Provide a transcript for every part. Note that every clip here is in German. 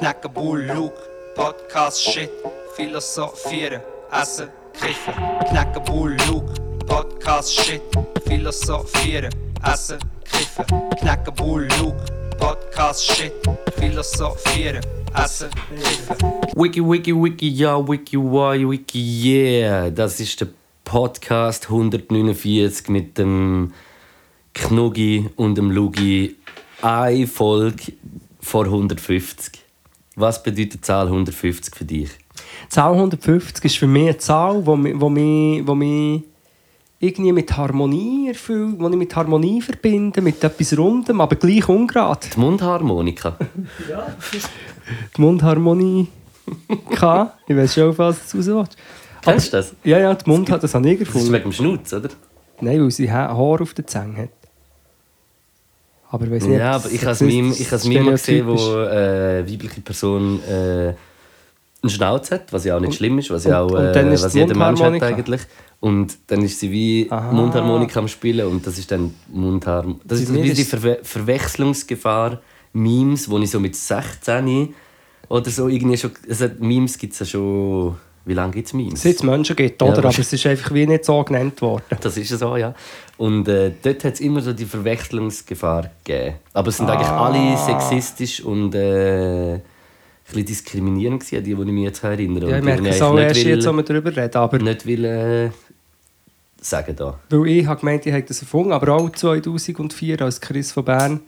knacken Bull, Luke, Podcast, Shit, philosophieren, essen, kiffen. Knacken Bull, Luke, Podcast, Shit, philosophieren, essen, kiffen. Knacken Bull, Luke, Podcast, Shit, philosophieren, essen, kiffen. Wiki, wiki, wiki, ja, wiki, why, wiki, yeah. Das ist der Podcast 149 mit dem Knuggi und dem Lugi. Eine Folge vor 150. Was bedeutet die Zahl 150 für dich? Die Zahl 150 ist für mich eine Zahl, die mich, wo mich, irgendwie mit Harmonie erfüllt, die ich mit Harmonie verbinde, mit etwas Rundem, aber gleich ungerade. Die Mundharmonika. Die Mundharmonie. K. Ich weiß schon, was du raus willst. Kennst du das? Ja, ja, die Mund hat das habe ich Das ist gefunden. wegen dem Schnauz, oder? Nein, weil sie Ha- Haar auf den Zähnen hat. Aber ich Ja, aber ich habe es Meme gesehen, wo stereotypisch- äh, eine weibliche Person äh, einen Schnauz hat, was ja auch nicht schlimm ist, was ja auch äh, was jeder Mensch hat eigentlich. Und dann ist sie wie Aha. Mundharmonika am Spielen und das ist dann Mundharmonika. Das ist mir wie die Verwe Verwechslungsgefahr Memes, wo ich so mit 16 oder so irgendwie schon... Also Memes gibt es ja schon... Wie lange gibt es Memes? Seit es Menschen gibt, Ja, oder? aber wahrscheinlich. es ist einfach wie nicht so genannt worden. Das ist ja so, ja. Und äh, dort hat es immer so die Verwechslungsgefahr gegeben. Aber es sind eigentlich Ah. alle sexistisch und äh, ein bisschen diskriminierend gewesen, die, die ich mich jetzt erinnere. Ja, ich merke es auch eigentlich erst will, jetzt, wo wir darüber reden. Aber nicht will äh, sagen da. weil ich habe gemeint, ich hätte das erfunden, aber auch 2004 als Chris von Bern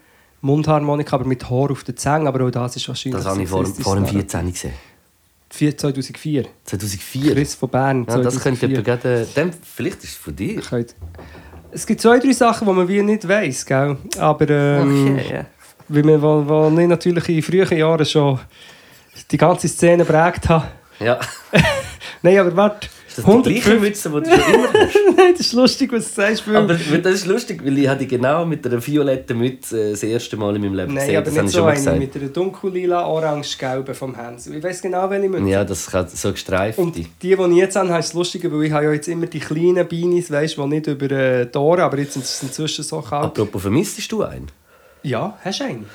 Mundharmonika, aber mit Haar auf den Zähnen. Aber auch das ist wahrscheinlich Das habe ich vor, vor dem 14 gesehen. Vier- 2004. 2004. Chris von Bern. ja, das 2004. könnte jemand vielleicht ist es von dir. Es gibt zwei, drei Sachen, die man wie nicht weiss, gell? Aber ähm, Okay, ja. weil wir, wo ich natürlich in frühen Jahren schon die ganze Szene prägt habe. ja. Nein, aber warte. Ist das die gleiche 150 Mütze, die du schon immer hast? Nein, das ist lustig, was du sagst. Weil Aber das ist lustig, weil ich habe die genau mit einer violetten Mütze äh, das erste Mal in meinem Leben Nein, gesehen. aber das nicht so eine gesagt. mit einer dunkellila, orange-gelben vom Hänsel. Ich weiß genau, welche Mütze. Ja, das kann so gestreift. Und die, die ich jetzt habe, ist das Lustige, weil ich habe ja jetzt immer die kleinen Beanies, weißt, die nicht über äh, die Ohren, aber jetzt sind es inzwischen so kalt. Apropos, vermisstest du einen? Ja, hast du einen?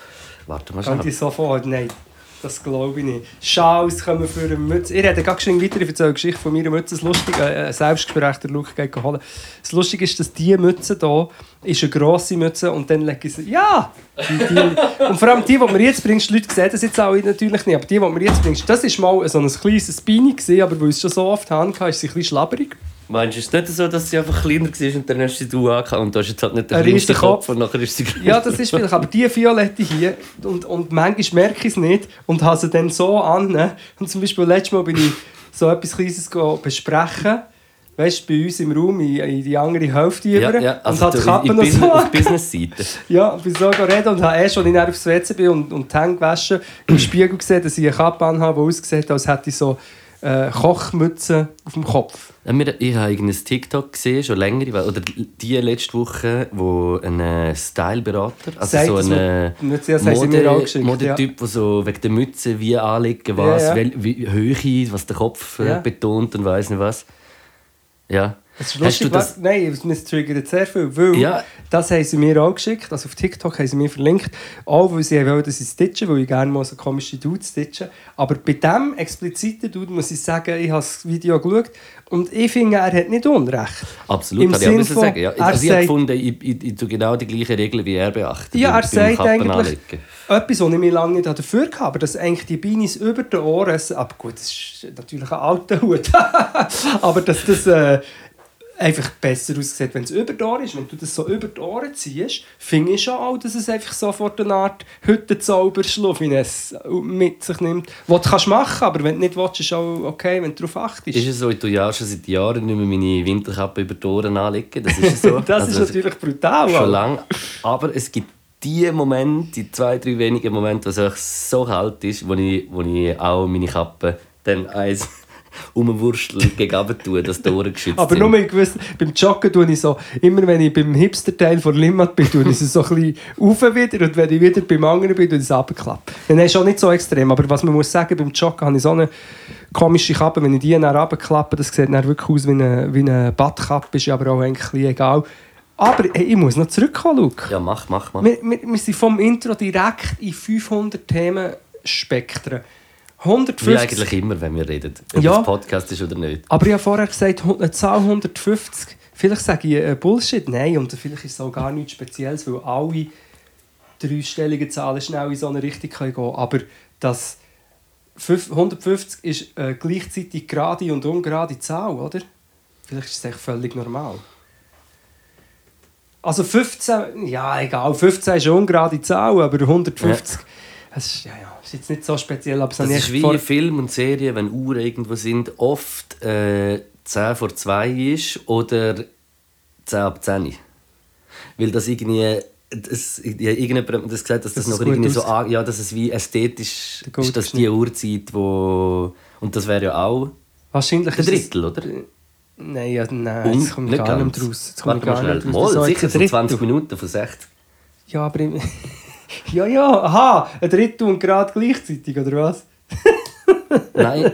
Warte mal Kann schnell. ich sofort? Nein, das glaube ich nicht. Schals kommen für eine Mütze. Ich rede gerade schon weiter, ich erzähle Geschichte von meiner Mütze. Das Lustige, äh, Selbstgespräch, der Luke geht holen. Das Lustige ist, dass diese Mütze hier ist eine grosse Mütze und dann lege ich sie... Ja! Die, die, und vor allem die, die mir jetzt bringst, die Leute sehen das jetzt auch natürlich nicht, aber die, die mir jetzt bringst, das war mal so ein kleines gewesen, aber weil es schon so oft hatte, ist sie ein bisschen schlabberig. Meinst du, es ist nicht so, dass sie einfach kleiner war und dann hast du angehabt und du hast jetzt halt nicht den Ein kleinsten Kopf Kopf. und nachher ist sie größer? Ja, das ist vielleicht, aber die Violette hier, und, und manchmal merke ich es nicht und habe sie dann so an. ne? Und zum Beispiel letztes Mal bin ich so etwas Kleines besprechen, weißt du, bei uns im Raum, in, in die andere Hälfte Ja, über, ja, und also habe du, die Kappe noch so auf. Business-Seite. Ja, und bin so reden und habe erst, als ich aufs WC bin und, und die Hände gewaschen, im Spiegel gesehen, dass ich eine Kappe anhabe, die aussieht, als hätte ich so äh, Kochmütze auf dem Kopf. Ich habe ein TikTok gesehen, schon länger, oder die letzte Woche, wo ein äh, Styleberater, also Sagt so ein Mode, geschickt, Modetyp, der so wegen der Mütze wie anlegen, was, Ja, ja. wel- wie Höhe, was der Kopf äh, Ja. betont und weiß nicht was. Ja. Es ist Hast lustig, du das, was, nein, es triggert sehr viel, weil Ja. das haben sie mir auch geschickt, also auf TikTok haben sie mir verlinkt, auch weil sie wollen, dass ich stitche, weil ich gerne mal so komische Dudes stitche. Aber bei diesem expliziten Dude muss ich sagen, ich habe das Video geschaut und ich finde, er hat nicht Unrecht. Absolut, Im kann ich auch Sinn von, sagen. Ja. er Also ich habe gefunden, ich, ich, ich tue genau die gleichen Regeln wie er beachtet. Ja, er sagt eigentlich anlegen. etwas, was ich mir lange nicht dafür hatte, aber dass eigentlich die Beanies über den Ohren, aber gut, das ist natürlich ein alter Hut, aber dass das äh, einfach besser aussieht, wenn es über die Ohren ist. Wenn du das so über die Ohren ziehst, finde ich schon auch, dass es einfach sofort eine Art es mit sich nimmt. Was du kannst machen, aber wenn du nicht willst, ist auch okay, wenn du darauf achtest. Ist es so, ich tue ja schon seit Jahren nicht mehr meine Winterkappe über die Ohren anlegen. Das ist so. das Also, ist natürlich brutal. Schon lange. Aber es gibt die Momente, die zwei, drei wenigen Momente, wo es so kalt ist, wo ich, wo ich auch meine Kappe dann eins um rumwursteln und gegen tun, dass die Ohren geschützt Aber sind. nur mit beim Joggen tue ich so, immer wenn ich beim Hipster-Teil von Limmat bin, tue ich es so ein bisschen rauf wieder und wenn ich wieder beim anderen bin, tue ich es runterklappen. Dann ist auch nicht so extrem, aber was man muss sagen, beim Joggen habe ich so eine komische Kappe, wenn ich die dann runterklappe, das sieht dann wirklich aus wie eine, wie eine Badkappe, ist aber auch eigentlich egal. Aber hey, ich muss noch zurückkommen, Luke. Ja, mach, mach, mach. Wir, wir, wir sind vom Intro direkt in 500 Themen Spektren. 150. Wie eigentlich immer, wenn wir reden, ob ja, es Podcast ist oder nicht. Aber ich habe vorher gesagt, eine Zahl 150. Vielleicht sage ich äh, Bullshit. Nein, und vielleicht ist es auch gar nichts Spezielles, weil alle dreistelligen Zahlen schnell in so eine Richtung gehen können. Aber das 150 ist äh, gleichzeitig gerade und ungerade Zahl, oder? Vielleicht ist es echt völlig normal. Also 15, ja egal, 15 ist eine ungerade Zahl, aber 150... Ja das ist, ja, ja, ist jetzt nicht so speziell. Aber Das habe ich ist wie vor- in Filmen und Serien, wenn Uhren irgendwo sind, oft äh, 10 vor 2 ist oder 10 ab 10. Weil das irgendwie. Das, ja, irgendjemand hat das gesagt, dass das, Dass es noch irgendwie so. an- Ja, dass es wie ästhetisch ist, das Schnitt. die Uhrzeit, wo. Und das wäre ja auch Wahrscheinlich es- Drittel, oder? Nein, ja, nein, Und jetzt komme ich gar nicht ganz. raus. Jetzt komme ich Warte mal gar schnell. nicht raus. Mal, sicher so ein 20 Drittel? Minuten von 60. Ja, aber. ja, ja, aha, ein Drittel und gerade gleichzeitig, oder was? Nein,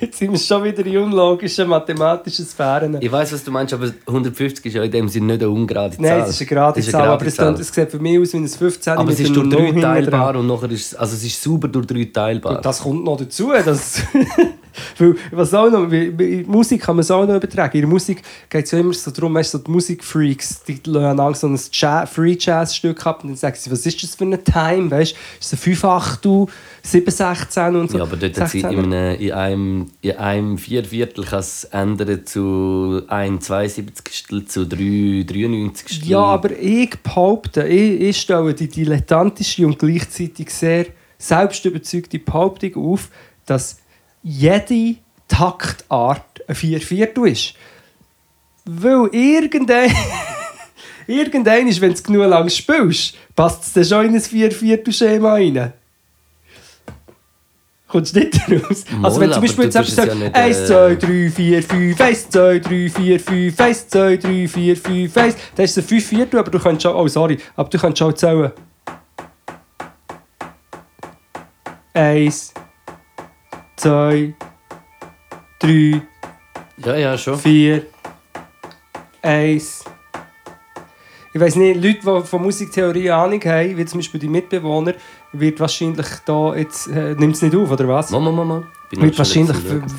Jetzt sind wir schon wieder in unlogischen mathematischen Sphären. ich weiß, was du meinst, aber 150 ist ja in dem Sinne nicht eine ungerade Zahl. Nein, es ist eine gerade Zahl, eine aber es, Zahl. es sieht für mich aus wie ein 15 Aber es ist einem durch drei teilbar und nachher ist es, also es ist sauber durch drei teilbar. Gut, das kommt noch dazu. Das Weil, was auch noch, in Musik kann man es auch noch übertragen. In der Musik geht es ja immer so darum, weißt, so die Musikfreaks, die lassen so ein Jazz, Free Jazz Stück ab und dann sagen sie, was ist das für eine Time, weißt? Ist es ein 5 Achtel, 7 16 und so. Ja, aber dort hat sie 16er. in einem, in einem, in einem Vierviertel kann es ändern zu 1 72 zu 3 93 Ja, aber ich behaupte, ich, ich stelle die dilettantische und gleichzeitig sehr selbstüberzeugte Behauptung auf, dass jede Taktart ein Vierviertel ist. Weil irgendein... irgendein ist, wenn du es genug lang spielst, passt es dann schon in ein Vierviertel-Schema rein. Kommst du nicht raus? Also wenn Moll, zum Beispiel aber jetzt du es sagt, ja nicht, 1, äh, 2, 3, 4, 5, 1, 2, 3, 4, 5, 1, 2, 3, 4, 5, 1, dann ist ein 5 Viertel, aber du kannst schon, oh sorry, aber du kannst schon zählen. 1, 2, 3, Ja, ja, schon. 4, 1. Ich weiß nicht, Leute, die von Musiktheorie Ahnung haben, wie zum Beispiel die Mitbewohner, wird wahrscheinlich da jetzt, äh, nimmt es nicht auf, oder was? Mama, Mama. Wird wahrscheinlich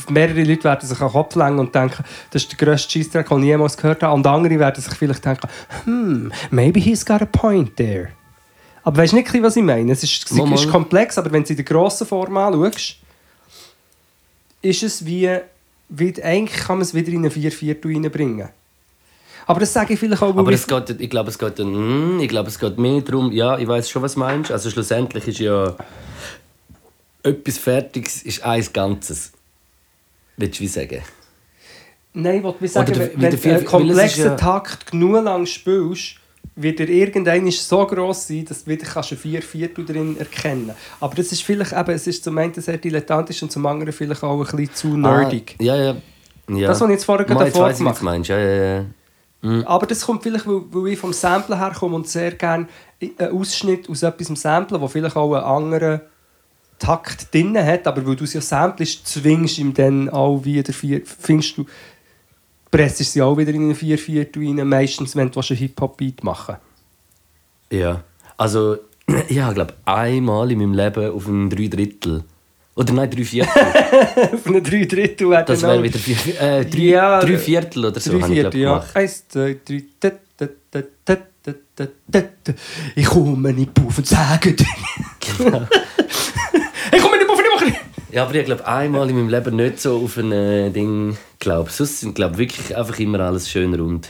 mehrere Leute werden sich an den Kopf lenken und denken, das ist der grösste Scheissdreck, den ich jemals gehört habe. Und andere werden sich vielleicht denken, hmm, maybe he's got a point there. Aber weißt du nicht, was ich meine? Es ist, es ist komplex, aber wenn du in der grossen Form anschaust, ist es wie, wie eigentlich kann man es wieder in eine Vierviertel reinbringen. Aber das sage ich vielleicht auch, Aber ich- es geht, ich glaube, es geht, mm, ich glaube, es geht mehr darum, ja, ich weiß schon, was du meinst. Also schlussendlich ist ja etwas Fertiges ist eins Ganzes. Willst du wie sagen? Nein, ich wollte sagen, Oder wenn, du einen komplexen ja- Takt genug lang spielst, wird er irgendwann so gross sein, dass du wieder kannst ein vier Viertel drin erkennen Aber das ist vielleicht eben, es ist zum einen sehr dilettantisch und zum anderen vielleicht auch ein bisschen zu nerdig. Ah, ja, ja. ja. Das, was ich jetzt vorher gerade davor du gemacht meinst. Ja, ja, ja. Aber das kommt vielleicht, weil, weil ich vom Samplen herkomme und sehr gerne einen Ausschnitt aus etwas samplen, wo vielleicht auch einen anderen Takt drin hat, aber weil du es ja samplest, zwingst ihm dann auch wieder vier, findest du, presst sie auch wieder in einen vier Viertel rein, meistens, wenn du einen Hip-Hop-Beat machen Ja. Also, ich habe, glaube einmal in meinem Leben auf ein drei Drittel. Oder nein, drei Viertel. Auf einen drei Drittel wäre Das wäre wieder vier, äh, drei, Ja, drei Viertel oder so. Drei habe ich, Viertel, ja. gemacht. Eins, zwei, drei. Ich komme nicht auf und sage dir. Genau. ich komme nicht auf und ich mache nicht. Ja, aber ich glaube einmal in meinem Leben nicht so auf ein äh, Ding glaube. Sonst sind glaube wirklich einfach immer alles schön rund.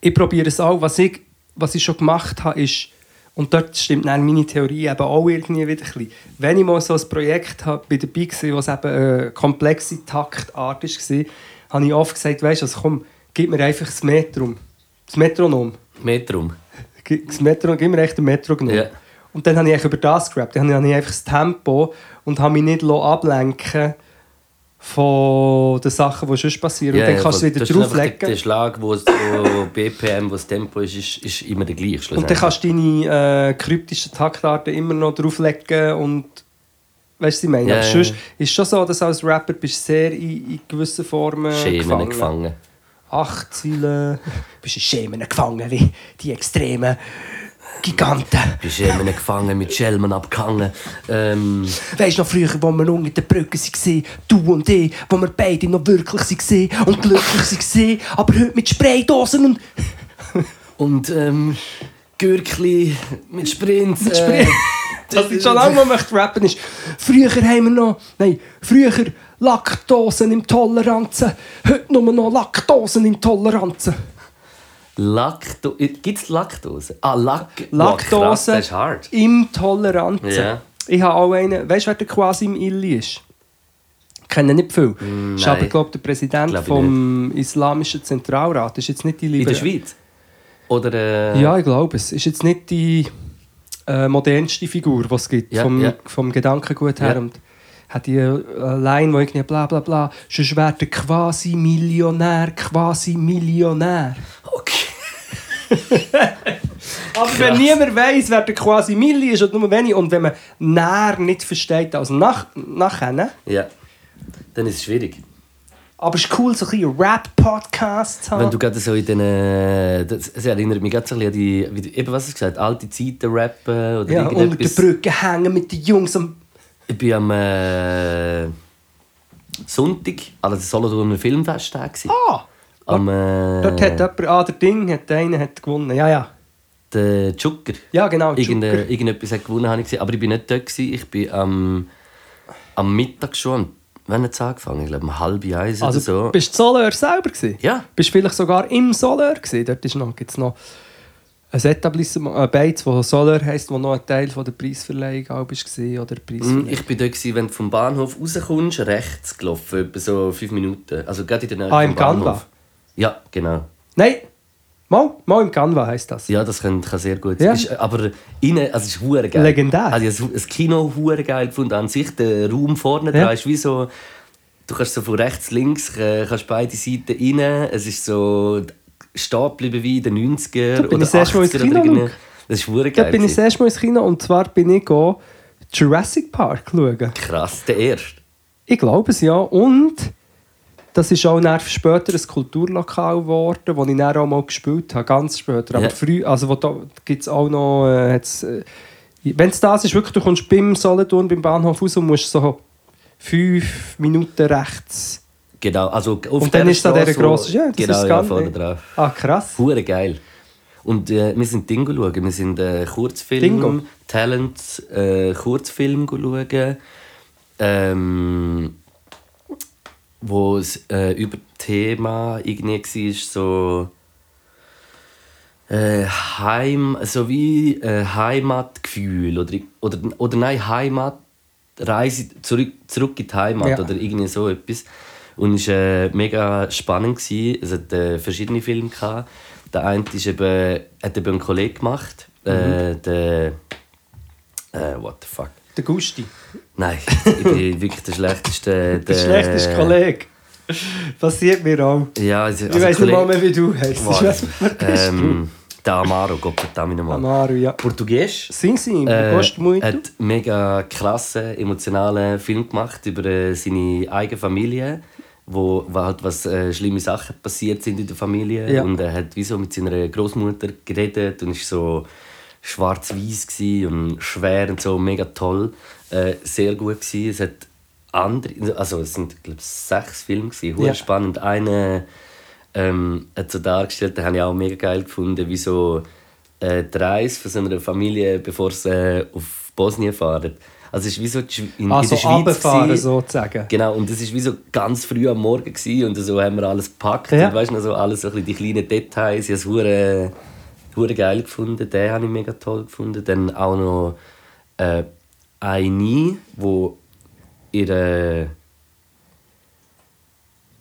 Ich probiere es auch. Was ich, was ich schon gemacht habe, ist, und dort stimmt dann meine Theorie eben auch irgendwie wieder ein bisschen. Wenn ich mal so ein Projekt habe, bei dabei war, was eben eine komplexe Taktart war, habe ich oft gesagt, weißt du, also komm, gib mir einfach das Metrum. Das Metronom. Metrum. Das Metro, gib mir echt ein Metro genommen. Ja. Und dann habe ich über das gerappt. Dann habe ich einfach das Tempo und habe mich nicht ablenken von den Sachen, die sonst passieren. und dann kannst du es wieder drauflegen. Der, der Schlag, wo, es- wo BPM, wo das Tempo ist, ist, ist immer der gleiche. Und dann kannst du deine äh, kryptischen Taktarten immer noch drauflegen und weißt du, ich meine? Ja, Aber sonst ist schon so, dass du als Rapper bist sehr in, in gewissen Formen Schemen gefangen. gefangen. Acht Ziele, bist in Schemen gefangen, wie die extremen Giganten. Bist immer gefangen, mit Schelmen abgehangen. Ähm, Weißt du noch früher, wo wir unter der Brücke waren, du und ich, wo wir beide noch wirklich waren und glücklich waren, aber heute mit Spraydosen und... und ähm, Gürkli mit Sprints. Mit äh, Sprint. Was ich schon lange mal möchte rappen ist, früher haben wir noch, nein, früher Laktosenintoleranzen, heute nur noch Laktosenintoleranzen. Lacto Gibt es Laktose? Ah, Lack krass, Laktose ist hart. Intoleranzen. Ja. Ich habe auch einen, weißt du, wer der quasi im Illi ist? Ich kenne nicht viel. Ist aber, glaube der Präsident Glaub ich vom Islamischen Zentralrat. Ist jetzt nicht die In Liebe. der Schweiz? Oder. Äh, Ja, ich glaube es. Ist jetzt nicht die äh, modernste Figur, die es gibt, Ja, vom, ja. vom Gedankengut her. Und hat die äh, Line, wo irgendwie bla bla bla, sonst wäre der quasi Millionär, quasi Millionär. Okay. Aber wenn niemand weiss, wer der quasi Milli ist, oder nur wenig, und wenn man näher nicht versteht als nach, nachher, ne? Ja. Dann ist es schwierig. aber es ist cool, so ein bisschen Rap-Podcast zu haben. Wenn du gerade so in den. äh, es erinnert mich gerade so ein an die. Wie, eben, was hast du gesagt? Alte Zeiten rappen oder ja, unter der irgendetwas. Brücke hängen mit den Jungs am... Ich bin am äh, Sonntag der Solothurner Filmfesttag. Ah! Am, äh, Dort hat jemand... Ah, der Ding, hat, der eine hat gewonnen. Ja, ja. der Zucker. Ja, genau, Irgende, irgendetwas hat gewonnen, habe ich gesehen. Aber ich bin nicht dort. Gewesen. Ich bin am, am Mittag schon. Wann hat es angefangen? Ich glaube, um halb eins Also, oder so. bist du Soleur selber gewesen? Ja. Bist du vielleicht sogar im Soleur gewesen? Dort ist noch, gibt's noch ein Etablissement, ein Beiz, das Soleur heisst, wo noch ein Teil von der Preisverleihung gewesen, oder Mm, Preisverleihung. Ich bin dort, gewesen, wenn du vom Bahnhof rauskommst, rechts gelaufen, etwa so fünf Minuten. Also gerade in der Nähe Ah, vom im? Bahnhof. Ja, genau. Nein! Mal, mal im Canva heisst das. Ja, das kann, kann sehr gut Ja. sein. Ist, aber innen, also es ist hure geil. Legendär. Also ich das Kino hure geil gefunden. An sich, der Raum vorne Ja. dran ist wie so... Du kannst so von rechts, links, äh, kannst beide Seiten rein. Es ist so stehen wie in den 90er Da bin oder ich das erste Mal ins 80er. Kino, oder irgendwie. Das ist hure Da geil. bin ich das erste Mal ins Kino und zwar bin ich go Jurassic Park schauen. Krass, der erste. Ich glaube es, ja. Und das ist auch dann später ein Kulturlokal geworden, wo ich dann auch mal gespielt habe, ganz später. Aber Ja. früh, also wo da gibt es auch noch... Äh, äh, Wenn es das ist, wirklich, du kommst beim Solothurn, beim Bahnhof raus und musst so fünf Minuten rechts... Genau, also auf Und dann ist da der grosse... Ja, das genau, ist ja, vorne drauf. Ah, krass. Hure geil. Und äh, wir sind Dingo schauen. Wir sind äh, Kurzfilm, Dingo? Talent, äh, Kurzfilm schauen. Ähm, wo es äh, über Thema irgendwie war, so äh, Heim, so wie äh, Heimatgefühl oder, oder, oder nein, Heimat, Reise zurück, zurück in die Heimat Ja. oder irgendwie so etwas. Und es war äh, mega spannend. Gewesen. Es hat äh, verschiedene Filme. Gehabt. Der eine ist eben, hat eben ein Kollege gemacht. Äh, der. Äh, what the fuck? Der Gusti. Nein, ich bin wirklich der schlechteste. Der schlechteste Kollege. Passiert mir auch. Ja, also, Ich weiß nicht mal mehr, wie du heißt. Wow, ähm, der Amaro, Gott verdammt nochmal. Amaru, ja. Portugiesisch. Sim, sim. Äh, muito. hat mega krassen, emotionalen Film gemacht über äh, seine eigene Familie, wo, wo halt was äh, schlimme Sachen passiert sind in der Familie Ja. und er hat wie so mit seiner Großmutter geredet und ist so schwarz-weiß gsi und schwer und so mega toll, äh, sehr gut gsi. Es hat andere, also es sind glaube sechs Filme hure Ja. spannend. Eine ähm, hat so dargestellt, den habe ich auch mega geil gefunden, wie so äh, die Reise von so einer Familie, bevor sie äh, auf Bosnien fahren. Also es ist wie so in, Also in der Schweiz gewesen. sozusagen. Genau, und das ist wie so ganz früh am Morgen gewesen, und so haben wir alles gepackt. Ja. Und weißt du, noch so alles so die kleinen Details. Ich habe es hure, hure geil gefunden. Den habe ich mega toll gefunden. Dann auch noch äh, eine, wo ihre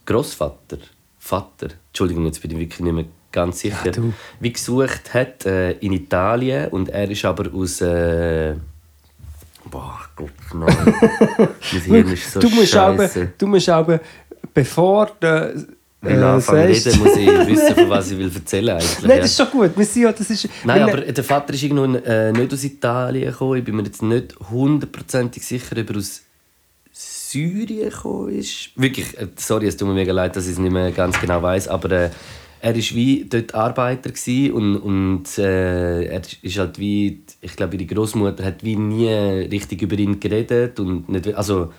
Großvater, Vater, Entschuldigung, jetzt bin ich wirklich nicht mehr ganz sicher, du. wie gesucht hat äh, in Italien und er ist aber aus äh, boah Gott nein, mein Hirn ist so du, musst aber, du musst aber, bevor du Wenn ich äh, anfange zu sagst... reden, muss ich wissen, von was ich will erzählen eigentlich. Nein, das ist schon gut. Wir sind ja, das ist, Nein, aber der Vater ist irgendwo äh, nicht aus Italien gekommen. Ich bin mir jetzt nicht hundertprozentig sicher, ob er aus Syrien gekommen ist. Wirklich, äh, sorry, es tut mir mega leid, dass ich es nicht mehr ganz genau weiß, aber äh, er ist wie dort Arbeiter und, und äh, er ist halt wie, ich glaube, ihre Großmutter hat wie nie richtig über ihn geredet und nicht, also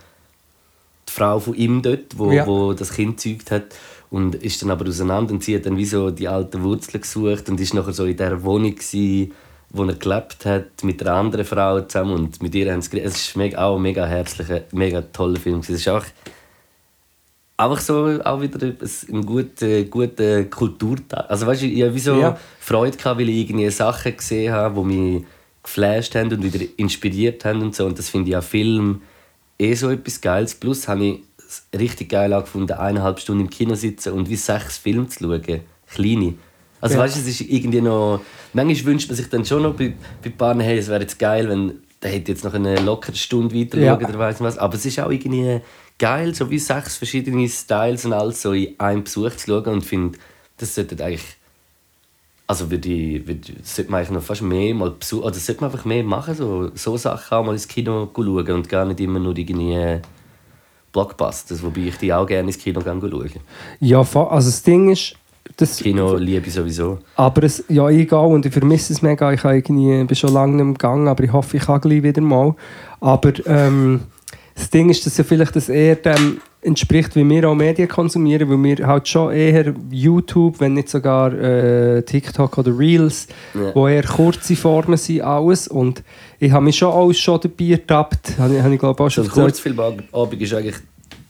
die Frau von ihm dort, wo, Ja. wo das Kind gezeugt hat und ist dann aber auseinander und sie hat dann wie so die alten Wurzeln gesucht und ist nachher so in der Wohnung gsi, wo er gelebt hat mit einer anderen Frau zusammen und mit ihr haben sie. Es ist mega, auch ein mega herzlicher, mega toller Film. gewesen. Es ist auch einfach so auch wieder ein, guter, guter Kulturtag. Also weißt du, ich habe wie so Ja. Freude gehabt, weil ich irgendwie Sachen gesehen habe, die mich geflasht haben und wieder inspiriert haben und so. Und das finde ich auch Film eh so etwas Geiles. Plus habe ich richtig geil angefunden, eineinhalb Stunden im Kino sitzen und wie sechs Filme zu schauen. Kleine. Also Ja. weißt du, es ist irgendwie noch... Manchmal wünscht man sich dann schon noch bei, bei Paaren, hey, es wäre jetzt geil, wenn der hätte jetzt noch eine lockere Stunde weiter Ja. oder nicht was. Aber es ist auch irgendwie geil, so wie sechs verschiedene Styles und alles so in einem Besuch zu schauen und finde, das sollte eigentlich also würde ich, würde, sollte man eigentlich noch fast mehr mal besuchen, oder sollte man einfach mehr machen, so, so Sachen auch mal ins Kino schauen und gar nicht immer nur irgendwie Blockbusters, wobei ich die auch gerne ins Kino gehe schauen. Ja, also das Ding ist, das, Kino liebe ich sowieso. aber es, ja, ich gehe und ich vermisse es mega. Ich irgendwie, bin schon lange nicht mehr gegangen, aber ich hoffe, ich kann gleich wieder mal. Aber ähm, das Ding ist, dass ja vielleicht das eher dem entspricht, wie wir auch Medien konsumieren, weil wir halt schon eher YouTube, wenn nicht sogar äh, TikTok oder Reels, Ja. wo eher kurze Formen sind, alles. Und ich habe mich schon auch schon dabei ertappt, habe ich, habe ich glaube auch schon ein erzählt. Kurzfilmabend ist eigentlich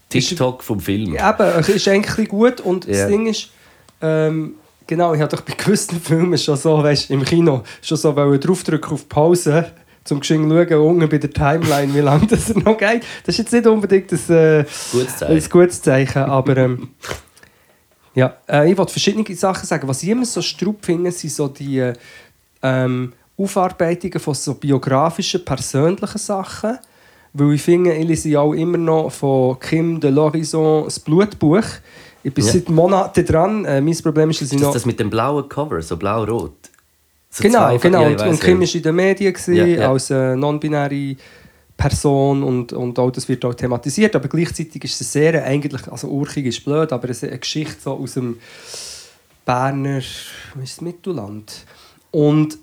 TikTok vom Film. Eben, es ist eigentlich gut und Ja. das Ding ist, ähm, genau, ich habe doch bei gewissen Filmen schon so, weißt, im Kino, schon so draufdrücken auf Pause, zum schauen, unten bei der Timeline, wie lange das noch geht. Das ist jetzt nicht unbedingt ein, äh, Gutes Zeichen. ein gutes Zeichen, aber ähm, ja, äh, ich wollte verschiedene Sachen sagen. Was ich immer so strupp finde, sind so die äh, ähm, Aufarbeitungen von so biografischen, persönlichen Sachen. Weil ich finde, ich lese auch immer noch von Kim de l'Horizon das Blutbuch. Ich bin Ja. seit Monaten dran. Äh, mein Problem ist, dass ich Ist noch... das das mit dem blauen Cover, so blau-rot? So genau, genau. Ja, und, und Kim war in den Medien gewesen, Ja, ja. als äh, non-binäre Person und, und auch das wird auch thematisiert, aber gleichzeitig ist es sehr, eigentlich, also Urchig ist blöd, aber es ist eine Geschichte so aus dem Berner, ist Mittelland. Und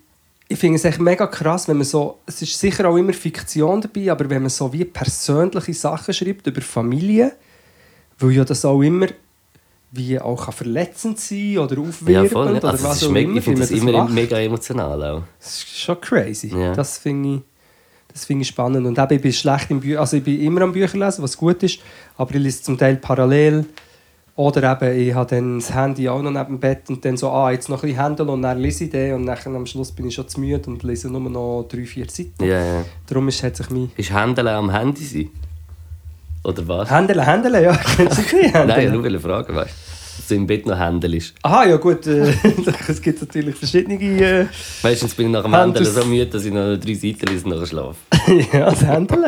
ich finde es echt mega krass, wenn man so, es ist sicher auch immer Fiktion dabei, aber wenn man so wie persönliche Sachen schreibt über Familie, weil ja das auch immer wie auch verletzend sein oder aufwirbelnd Ja, voll. ne? oder Also, es was ist auch immer, ich finde das man immer macht. mega emotional auch. Das ist schon crazy. Ja. Das finde ich, das finde ich spannend. Und eben, ich bin schlecht im Bü also ich bin immer am Bücher lesen, was gut ist, aber ich lese zum Teil parallel. Oder eben, ich habe dann das Handy auch noch neben dem Bett und dann so, ah, jetzt noch ein bisschen Händel und dann lese ich den und dann am Schluss bin ich schon zu müde und lese nur noch drei, vier Seiten. Ja, ja. Darum ist, hat sich mein... Ist Händeln am Handy sein? Oder was? Händel, Händel, ja, kennst du nicht? Nein, ich wollte nur fragen, weißt du? Dass du im Bett noch Händel ist. Aha, ja gut, äh, es gibt natürlich verschiedene... Äh, Meistens bin ich nach dem Händeln so müde, dass ich noch drei Seiten lese und schlafe. ja, das Händel.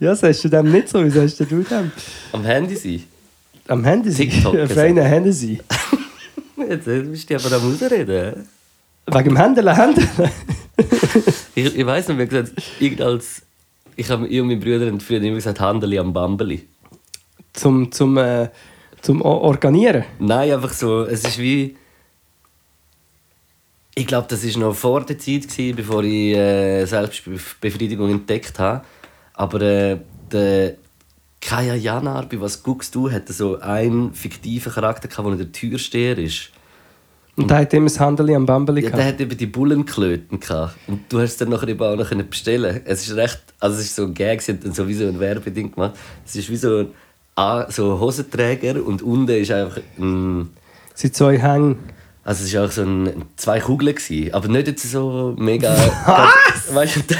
ja, sagst du dem nicht so? Wie sagst du dem? Am Handy sein? Am Handy sein. TikTok Auf einen Handy sein. Jetzt bist du aber am Ausreden. Wegen dem Händeln, Händeln. Ich, ich weiss nicht, wie gesagt, irgend als... Ich, hab, ich und mein Bruder haben früher immer gesagt, Handeli am Bambeli. Zum, zum, äh, zum Organieren. Nein, einfach so, es ist wie... Ich glaube, das war noch vor der Zeit, gewesen, bevor ich äh, Selbstbefriedigung entdeckt habe. Aber äh, der Kaya Janar, bei «Was guckst du?», hatte so einen fiktiven Charakter, gehabt, der der Türsteher ist. Und da hat immer das Händeli am Bambeli Ja, der gehabt. hat eben die Bullenklöten gehabt. Und du hast dann nachher eben auch noch bestellen. Es ist recht, also es ist so ein Gag, sie haben dann so wie so ein Werbeding gemacht. Es ist wie so ein, A- so ein Hosenträger und unten ist einfach ein, Es sind zwei Hänge. also es war auch so ein, zwei Kugeln gewesen, aber nicht jetzt so mega. Was? Weißt du,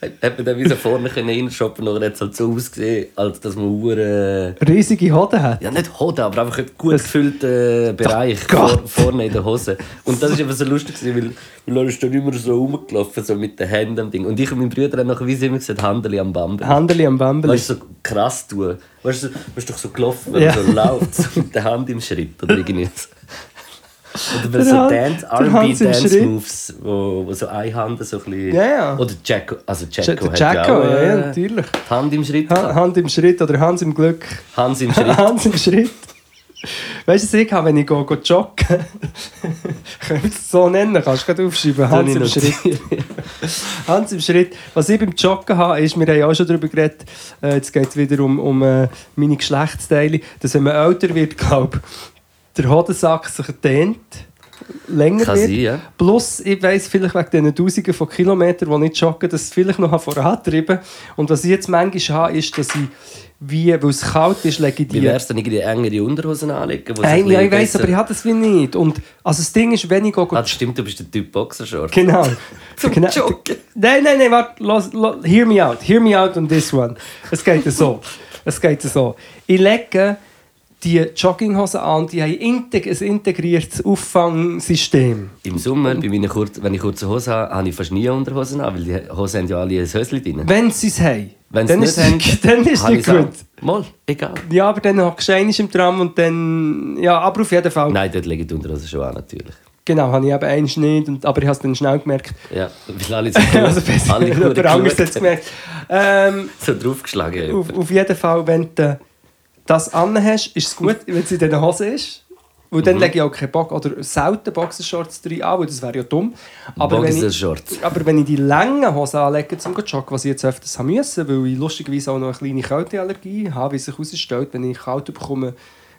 hat man dann wie so vorne können reinshoppen, nachher hat es halt so ausgesehen, als dass man hure Riesige Hoden hat. ja, nicht Hoden, aber einfach einen gut gefüllten Bereich Gott. vor, vorne in der Hose. Und das war einfach so lustig, weil, weil er ist dann immer so rumgelaufen, so mit den Händen am Ding. Und ich und mein Bruder haben nachher wie sie immer gesagt, Handeli am Bambel. Händeli am Bambeli. Weißt du, so krass tun. Weißt du, so- du bist doch so gelaufen, wenn Ja. so läuft, so mit der Hand im Schritt oder irgendwie. Oder Der so Dance. R&B-Dance-Moves, wo, wo so eine Hand so ein bisschen... Ja, ja. Oder Jacko, also Ja, Jacko hat Jacko, ja auch ja, äh, natürlich. Hand im Schritt Ha. Hand im Schritt oder Hans im Glück. Hans im Schritt. Hans im Schritt. Weißt du, was ich habe, wenn ich gehe, gehe joggen Können wir es so nennen? Kannst du gerade aufschreiben. Hans im Schritt. Hans im Schritt. Was ich beim Joggen habe, ist, wir haben ja auch schon darüber geredet, äh, jetzt geht es wieder um, um äh, meine Geschlechtsteile, dass wenn man älter wird, glaube der Hodensack sich dehnt, länger Kann wird. sein, ja. Plus, ich weiss vielleicht wegen diesen Tausenden von Kilometern, die ich jogge, dass es vielleicht noch vorantreiben Und was ich jetzt manchmal habe, ist, dass ich, wie, weil es kalt ist, lege ich Wie die... wäre es dann irgendwie engere Unterhosen anlegen? Nein, ein ja, ich weiss, besser- aber ich habe das wie nicht. Und also das Ding ist, wenn ich Ah, das stimmt, du bist der Typ Boxershort. Genau. Zum genau. Joggen. Nein, nein, nein, warte, los, los, hear me out. Hear me out on this one. Es geht so. Es geht so. Ich lege die Jogginghosen an, die haben integ ein integriertes Auffangsystem. Im Sommer, bei meinen kurz, wenn ich kurze Hosen habe, habe ich fast nie Unterhosen an, weil die Hosen haben ja alle ein Höschen drin. Wenn sie es haben, Wenn dann ist haben, dann ist es gut. Mal, egal. Ja, aber dann du einmal im Tram und dann... Ja, aber auf jeden Fall. Nein, dort ich die Unterhosen schon an, natürlich. Genau, habe ich eben eins nicht, und, aber ich habe es dann schnell gemerkt. Ja, weil alle so, also besser, alle gut anderes hat es gemerkt. Ähm, So draufgeschlagen. auf, auf jeden Fall, wenn du das anhast, ist es gut, wenn es in diesen Hosen ist. Weil Mhm. dann lege ich auch keinen Bock oder selten Boxershorts drin an, weil das wäre ja dumm. Aber wenn, ich, aber wenn ich die langen Hosen anlege zum Joggen, was ich jetzt öfters haben müssen, weil ich lustigerweise auch noch eine kleine Kälteallergie habe, wie sich herausstellt, wenn ich kalt bekomme,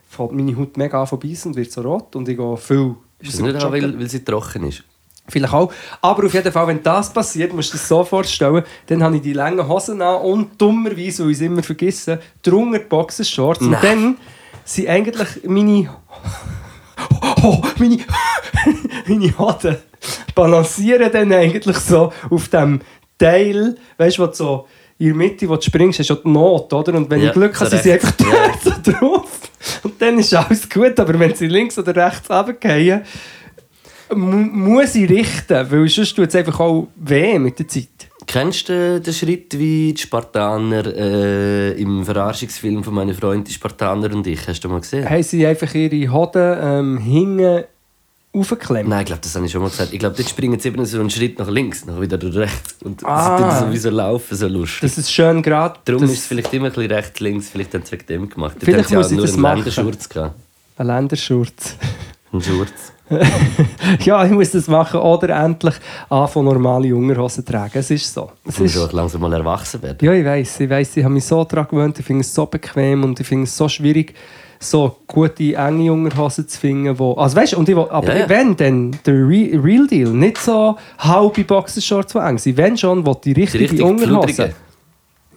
fällt meine Haut mega an von beißen und wird so rot und ich gehe viel Ist das nicht auch, weil, weil sie trocken ist? Vielleicht auch. Aber auf jeden Fall, wenn das passiert, musst du dir das so vorstellen, dann habe ich die langen Hosen an und dummerweise, weil ich es immer vergesse, drunter die Boxershorts. Und Nein. dann sind eigentlich meine... Oh, meine, meine Hoden balancieren dann eigentlich so auf dem Teil, weißt du, so in der Mitte, wo du springst, hast du ja die Not, oder? Und wenn Ja, ich Glück habe, sind sie einfach Ja. so drauf. Und dann ist alles gut, aber wenn sie links oder rechts runterfallen, muss ich richten, weil sonst tut es einfach auch weh mit der Zeit. Kennst du den Schritt wie die Spartaner äh, im Verarschungsfilm von meiner Freundin, die Spartaner und ich? Hast du mal gesehen? Haben sie einfach ihre Hoden ähm, hinten aufgeklemmt? Nein, ich glaube, das habe ich schon mal gesagt. Ich glaube, dort springen sie eben so einen Schritt nach links, nach wieder durch rechts. Und Ah. sie tun so wie so laufen, so lustig. Das ist schön gerade. Darum ist es vielleicht immer ein bisschen rechts, links, vielleicht haben sie wegen dem gemacht. Dort Vielleicht haben sie muss auch ich nur das einen machen. Länderschurz gehabt. Ein Länderschurz. Einen Schurz. ja, ich muss das machen oder endlich anfangen, normale Unterhosen zu tragen. Es ist so. Es Du musst ist, langsam mal erwachsen werden. ja, ich weiß, ich weiß, ich habe mich so daran gewöhnt, ich finde es so bequem und ich finde es so schwierig, so gute, enge Unterhosen zu finden, wo... Also weißt und ich will, aber Ja, ja. wenn, dann der Re Real Deal, nicht so halbe Boxershorts, die eng sind. Wenn schon, will die richtige richtig fludrige.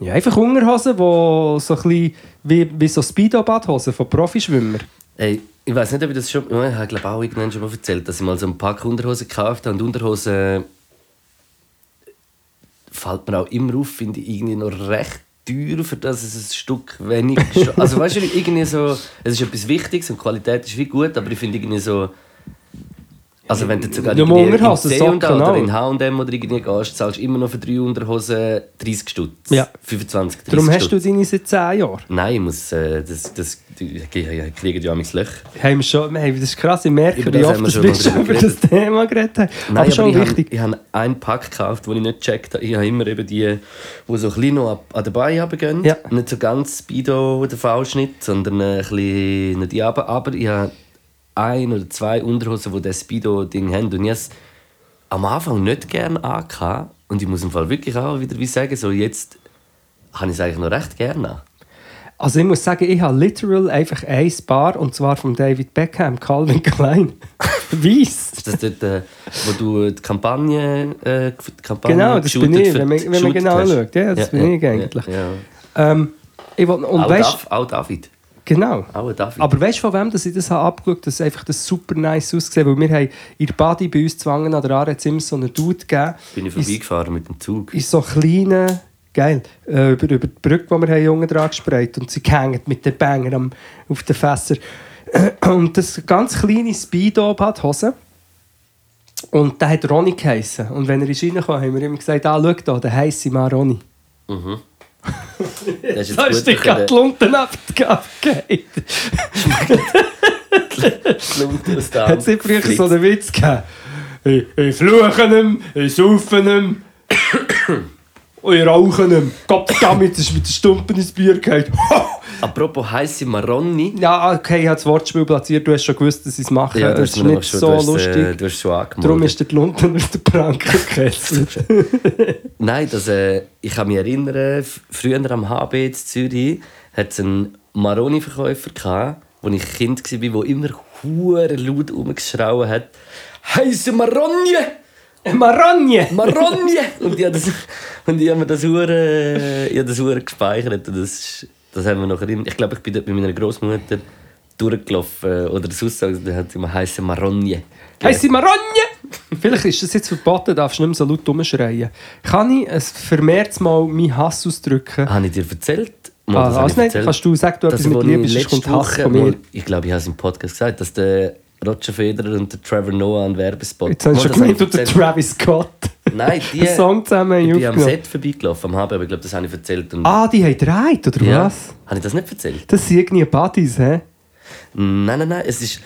Ja, einfach Unterhosen, die so ein bisschen wie, wie so Speedo-Badhosen von Profischwimmer. Ey, ich weiß nicht, ob ich das schon. Ich habe glaube auch irgendwann schon mal erzählt, dass ich mal so ein Pack Unterhosen gekauft habe. Und Unterhosen fällt mir auch immer auf, finde ich irgendwie noch recht teuer, für das es ein Stück wenig. Also weißt du, irgendwie so, es ist etwas Wichtiges und Qualität ist wie gut, aber ich finde irgendwie so. Also wenn du sogar Ja, in C&A oder in H&M oder irgendwie gehst, zahlst du immer noch für drei Unterhosen 30 Stutz. Ja. 25, 30 Darum hast du deine seit 10 Jahren. Nein, ich muss, äh, das, das, kriegen ja manchmal Löcher. Haben schon, das ist krass, ich merke, wie oft wir schon wir schon über das Thema geredet haben. Nein, aber schon ich wichtig. Habe, ich habe einen Pack gekauft, den ich nicht gecheckt habe. Ich habe immer eben die, die so ein bisschen noch an den Beinen runtergehen. Ja. Nicht so ganz Speedo der V-Schnitt, sondern ein bisschen nicht die runter. Aber ich habe ein oder zwei Unterhosen, die das Speedo-Ding haben. Und ich es am Anfang nicht gerne angehabt. Und ich muss im Fall wirklich auch wieder wie sagen, so jetzt habe ich es eigentlich noch recht gerne an. Also ich muss sagen, ich habe literal einfach ein Paar, und zwar von David Beckham, Calvin Klein. Weiss. Ist das dort, äh, wo du die Kampagne, äh, die Kampagne Genau, das bin ich, wenn man, wenn man genau hast? schaut. Ja, das bin ich eigentlich. Ja, ja. Ähm, ich will, und Auch, weißt, Dav, auch David. Genau. Auch David. Aber weißt du, von wem dass ich das habe abgeschaut dass einfach das super nice ausgesehen weil wir haben in der Body bei uns zwangen an der Aare immer so einen Dude gegeben. bin ich in- vorbeigefahren mit dem Zug. in so kleinen, geil, äh, über, über die Brücke, die wir haben, Jungen dran gesprayt und sie hängen mit den Bängern am, auf den Fässern. Und das ganz kleine Speedo-Badhose. Und der hat Ronny geheissen. Und wenn er ist reingekommen, haben wir ihm gesagt, ah, schau da, der heisse Mann Ronny. Das ist jetzt ist dir gut gerade die Lunten abgegeben. Aus Hat es nicht früher so einen Witz gegeben? Ich, ich fluche ihm, ich saufe ihm. Und ich rauche mehr. Gottverdammt, es ist mit den Stumpen ins Bier gefallen. Apropos heiße Maroni. ja, okay, ich habe das Wortspiel platziert. Du hast schon gewusst, dass ich es mache. Ja, hast ist nicht schon, so du hast, lustig. Äh, du hast schon angemeldet. Darum ist der Lunten aus der Pranke gekesselt. Nein, das, äh, ich kann mich erinnern, früher am HB in Zürich hat es einen Maroni-Verkäufer gehabt, wo ich Kind war, der immer hure laut rumgeschrauen hat. «Heisse Maroni! Marogne! Maroni!» und ich habe das, und ich habe mir das ich habe das gespeichert. Und das, ist- das haben wir noch erinnert. Ich glaube, ich bin dort mit meiner Großmutter durchgelaufen oder das Aussage, da hat sie immer «Heisse Maroni!» Heisst sie Marogne? Vielleicht ist das jetzt verboten, darfst du nicht mehr so laut rumschreien. Kann ich ein vermehrtes Mal meinen Hass ausdrücken? Habe ich dir erzählt? Mal, Ah, also erzählt. kannst du sagen, du etwas mit Liebe ich bist, kommt Hass von mir. mal- Ich glaube, ich habe es im Podcast gesagt, dass der Roger Federer und der Trevor Noah einen Werbespot Jetzt hast du schon gemeint, du der. Travis Scott. Nein, die... Song zusammen ich bin am. Set vorbeigelaufen, am Abend, aber ich glaube, das habe ich erzählt. Und Ah, die haben dreit, oder ja. was? Habe ich das nicht erzählt? Das sind irgendwie Buddies, hä? Nein, nein, nein. Es ist...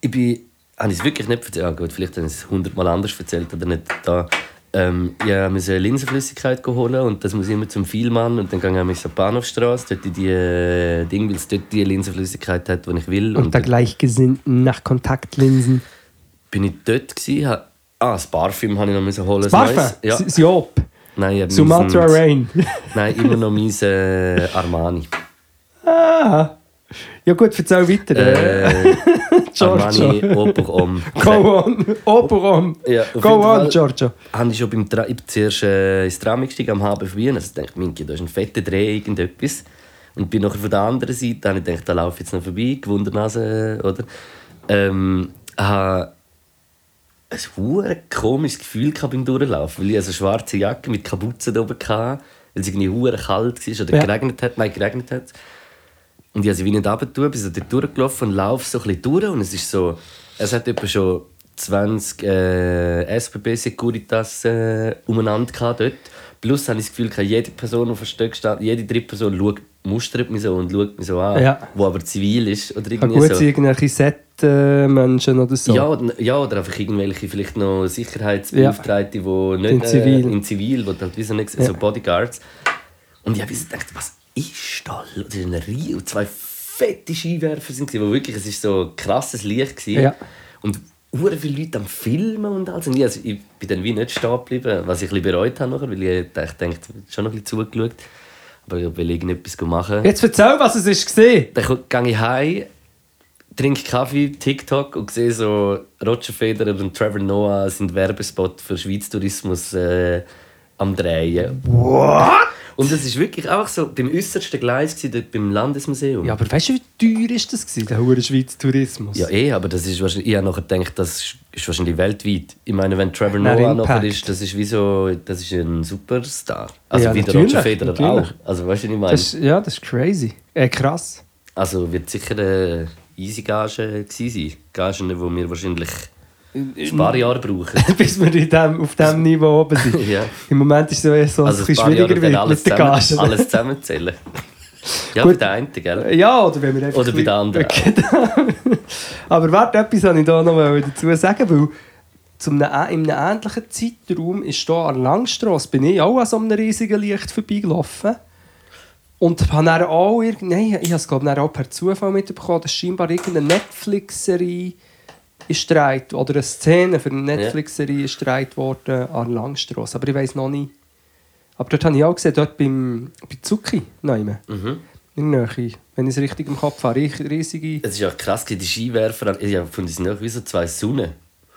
Ich bin... Habe ich es wirklich nicht erzählt? Ah, gut, vielleicht habe ich es hundertmal anders erzählt oder nicht da. Ähm, ich musste Linsenflüssigkeit holen und das muss ich immer zum Vielmann und dann gehe ich zur Bahnhofstraße, dort in die äh, Ding, weil es dort die Linsenflüssigkeit hat, die ich will. Und der Gleichgesinnten nach Kontaktlinsen. bin ich dort ha, ah, das Parfüm habe ich noch müssen holen. Parfum? neues. Ja. Siop. Nein, ich Sumatra müssen- Rain. Nein, immer noch mein äh, Armani. ah. Ja gut, erzähl weiter. Äh, Giorgio. Armani Opel Om. Go on. Operon. Ja, Go on, Giorgio. Habe ich schon beim Tra ich zuerst äh, ins Tram gestiegen am vorbei und also ich dachte, Minki, da ist ein fetter Dreh, irgendetwas. Und bin nachher von der anderen Seite, habe ich gedacht, da laufe ich jetzt noch vorbei, Gewundernase, oder? Ähm, habe ein hure komisches Gefühl beim Durchlaufen, weil ich also eine schwarze Jacke mit Kapuze da oben hatte, weil es irgendwie hure kalt war oder Ja. geregnet hat. Nein, geregnet hat. Und ich habe sie wie nicht runtergetan, bin so dort durchgelaufen und laufe so ein bisschen durch. Und es ist so, es hat etwa schon 20 äh, SBB Securitas äh, umeinander gehabt dort. Plus habe ich das Gefühl, jede Person auf dem Stück steht, jede dritte Person schaut, mustert mich so und schaut mich so an, Ja. wo aber zivil ist. Oder Kann irgendwie gut so. irgendwelche Set-Menschen oder so. Ja, oder, ja, oder einfach irgendwelche vielleicht noch Sicherheitsbeauftragte, die nicht In Zivil. Äh, in Zivil, die halt wie so, nicht, Ja. so Bodyguards. Und ich habe so gedacht, was ist da? Das ist ein Rio, zwei fette Skiwerfer sind die wirklich, es ist so krasses Licht gewesen. Ja. Und hure viele Leute am Filmen und alles. Und ich, also, ich bin dann wie nicht stehen geblieben, was ich ein bisschen bereut habe, nachher, weil ich dachte, ich schon noch ein bisschen zugeschaut. Aber ich will irgendetwas machen. Jetzt erzähl, was es ist gesehen. Dann gehe ich heim, trinke Kaffee, TikTok und sehe so Roger Federer und Trevor Noah sind Werbespot für Schweiz Tourismus äh, am Drehen. What? Und das ist wirklich auch so beim äußersten Gleis gewesen, beim Landesmuseum. Ja, aber weißt du, wie teuer ist das gewesen, der hure Schweizer Tourismus? Ja, eh, aber das ist wahrscheinlich, ich habe nachher gedacht, das ist- wahrscheinlich weltweit. Ich meine, wenn Trevor Noah nachher ist, das ist wie so, das ist ein Superstar. Also Ja, wie der Roger Federer natürlich. auch. Also weißt du, was ich meine? Das ja, das ist crazy. Äh, krass. Also wird sicher eine easy Gage gewesen sein. Gagen, die wir wahrscheinlich ein paar Jahre brauchen. Bis wir in dem, auf diesem Niveau oben sind. ja. Im Moment ist es so, eher so Also ein ein bisschen Jahre schwieriger dann wird alles mit zusammen, Gagen. alles zusammenzählen. Ja, Gut. bei der einen, gell? Ja, oder wenn wir einfach... Oder bei den anderen Genau. Aber warte, etwas wollte ich da noch dazu sagen, weil zum einem, in einem ähnlichen Zeitraum ist hier an der Langstrasse, bin ich auch an so einem riesigen Licht vorbeigelaufen. Und habe dann auch. Nein, ich habe es glaube ich auch per Zufall mitbekommen, dass scheinbar irgendeine Netflix-Serie ist gedreht, oder eine Szene für eine Netflix-Serie ist gedreht worden an Langstrasse. Aber ich weiß noch nicht. Aber dort habe ich auch gesehen, dort beim, bei Zucchi, nein, Mhm. in der Nähe, wenn ich es richtig im Kopf habe. Ries- Riesige... Es ist ja krass, die Skiwerfer, ich die sind auch wie so zwei Sonnen.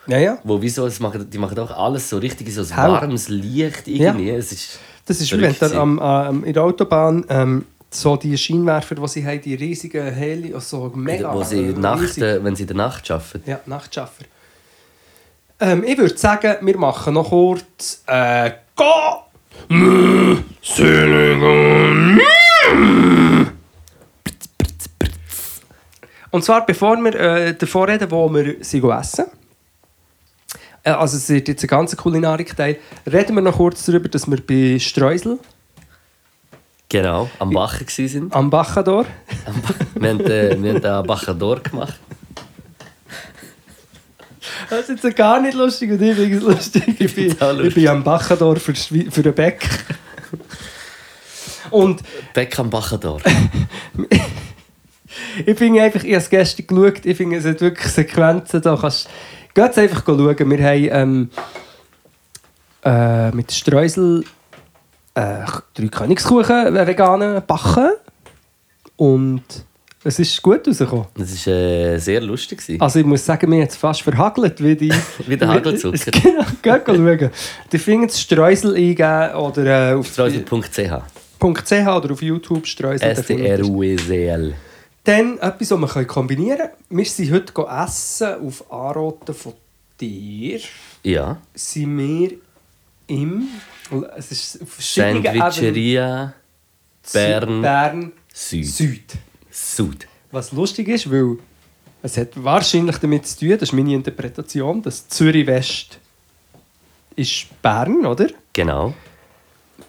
Ja, ja. Wo wie so, es machen, die machen auch alles so richtig so ein warmes Licht irgendwie. Es ist Das ist wie wenn du am, am, in der Autobahn ähm, so die Scheinwerfer, die sie haben, die riesigen Heli, also so mega wo sie Nacht, äh, wenn sie in der Nacht arbeiten. Ja, Nachtschaffer. Ähm, ich würde sagen, wir machen noch kurz äh, Go! Und zwar bevor wir äh, davor reden, wo wir sie essen. Äh, also es ist jetzt ein ganz Kulinarik-Teil. Reden wir noch kurz darüber, dass wir bei Streusel Genau, am gsi sind. am Bachador Wir haben, äh, wir haben einen Bachador gemacht. Das ist jetzt gar nicht lustig und ich finde es lustig. Ich bin, ich bin am Bachador für, für den Beck. Und Beckham Bachador. ich finde einfach, ich habe es gestern geschaut, ich finde, es hat wirklich Sequenzen da. Kannst, geht's einfach schauen. Wir haben ähm, äh, mit Streusel äh, drei Königskuchen äh, veganen backen. Und es ist gut rausgekommen. Das war äh, sehr lustig. gewesen. Also ich muss sagen, mir hat es fast verhagelt, wie die... Wie der Hagelzucker. Genau, geht schauen. Die finden Streusel eingeben oder äh, auf Streusel.ch. .ch oder auf YouTube Streusel. es. S-T-R-U-E-C-L. Dann etwas, was wir kombinieren können. Wir sind heute essen auf Anraten von dir. Ja. Sind wir im... Es ist auf Sandwicheria Bern Bern Süd. Süd. Süd. Was lustig ist, weil es hat wahrscheinlich damit zu tun, das ist meine Interpretation, dass Zürich West ist Bern, oder? Genau.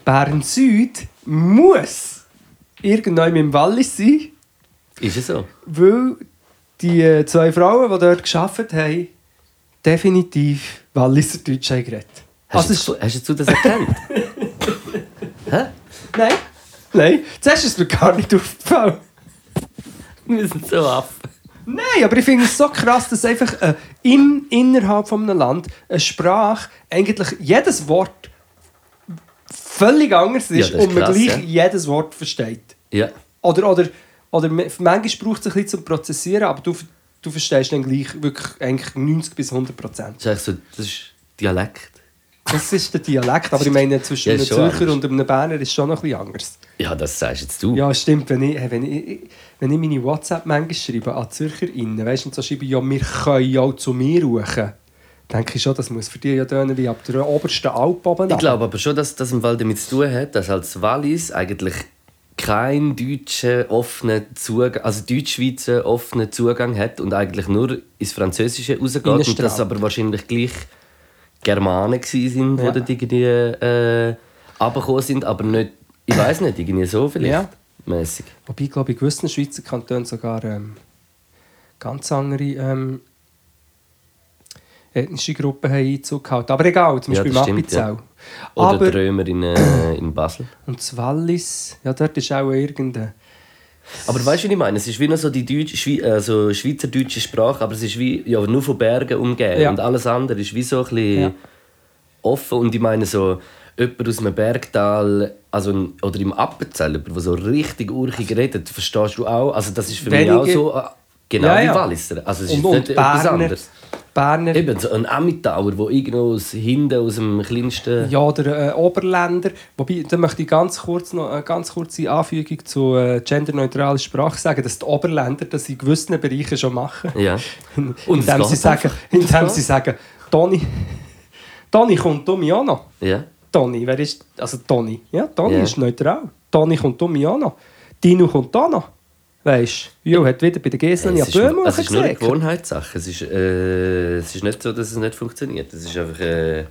Bern Süd muss irgendwann im Wallis sein, Ist es so? weil die zwei Frauen, die dort gearbeitet haben, definitiv Walliser Deutsch haben geredet. Hast, Also, du, hast du das erkannt? Hä? nein, nein, zuerst ist es mir gar nicht aufgefallen. Wir sind so Affen. Nein, aber ich finde es so krass, dass einfach äh, im, innerhalb von einem Land eine Sprache eigentlich jedes Wort völlig anders ist, Ja, ist und man krass, gleich ja. jedes Wort versteht. Ja. Oder, oder, oder manchmal braucht es ein bisschen zum Prozessieren, aber du, du verstehst dann gleich wirklich eigentlich 90 bis 100 Prozent. Das ist, so, das ist Dialekt. Das ist der Dialekt, aber ich meine, zwischen Ja, einem Zürcher anders. und einem Berner ist schon noch ein bisschen anders. Ja, das sagst jetzt du. Ja, stimmt. Wenn ich, wenn ich, wenn ich meine WhatsApp manchmal schreibe an ZürcherInnen, weißt du, und so schreibe ich, ja, wir können ja auch zu mir rufen, denke ich schon, das muss für dich ja tönen wie ab der obersten Alp oben. Ich glaube aber schon, dass das im Fall damit zu tun hat, dass als Wallis eigentlich kein deutscher offener Zugang, also Deutschschweizer offenen Zugang hat und eigentlich nur ins Französische rausgeht und das aber wahrscheinlich gleich Germanen sind, Ja. die dort irgendwie äh, runtergekommen sind, aber nicht, ich weiß nicht, irgendwie so vielleicht Ja. mäßig. Wobei, ich glaube, in gewissen Schweizer Kantonen sogar ähm, ganz andere ähm, ethnische Gruppen haben Einzug gehalten. Aber egal, zum Beispiel ja, stimmt, ja. Oder Aber, die Römer in, äh, in Basel. und Wallis, ja, dort ist auch irgendein... Aber weißt du, was ich meine? Es ist wie noch so die Deutsch, Schwei also schweizerdeutsche Sprache, aber es ist wie ja, nur von Bergen umgeben. Ja. Und alles andere ist wie so ein bisschen Ja. offen. Und ich meine, so jemand aus einem Bergtal also, ein- oder im Appenzell, jemand, der so richtig urchig redet, verstehst du auch. Also, das ist für mich Wenige- auch so äh, genau Ja, wie ja. Walliser. Also, es ist Und, nicht und etwas Berner, anderes. Berner Eben, so ein Amittauer, der irgendwo aus hinten, aus dem kleinsten. Ja, oder äh, Oberländer. Wobei, da möchte ich ganz kurz noch eine ganz kurze Anfügung zu äh, genderneutraler Sprache sagen, dass die Oberländer das in gewissen Bereichen schon machen. Ja. Und indem sie sagen, indem sie sagen, Toni, Toni kommt mich auch noch. Ja. Toni, wer ist, also Toni, ja, Toni Ja. ist neutral. Toni kommt mich auch noch. Dino kommt auch noch. Weißt du, Jo hat wieder bei der Gesel ja Es ist, Böhme es ist nur eine. Gewohnheitssache. Es ist, äh, es ist nicht so, dass es nicht funktioniert. Es ist einfach äh,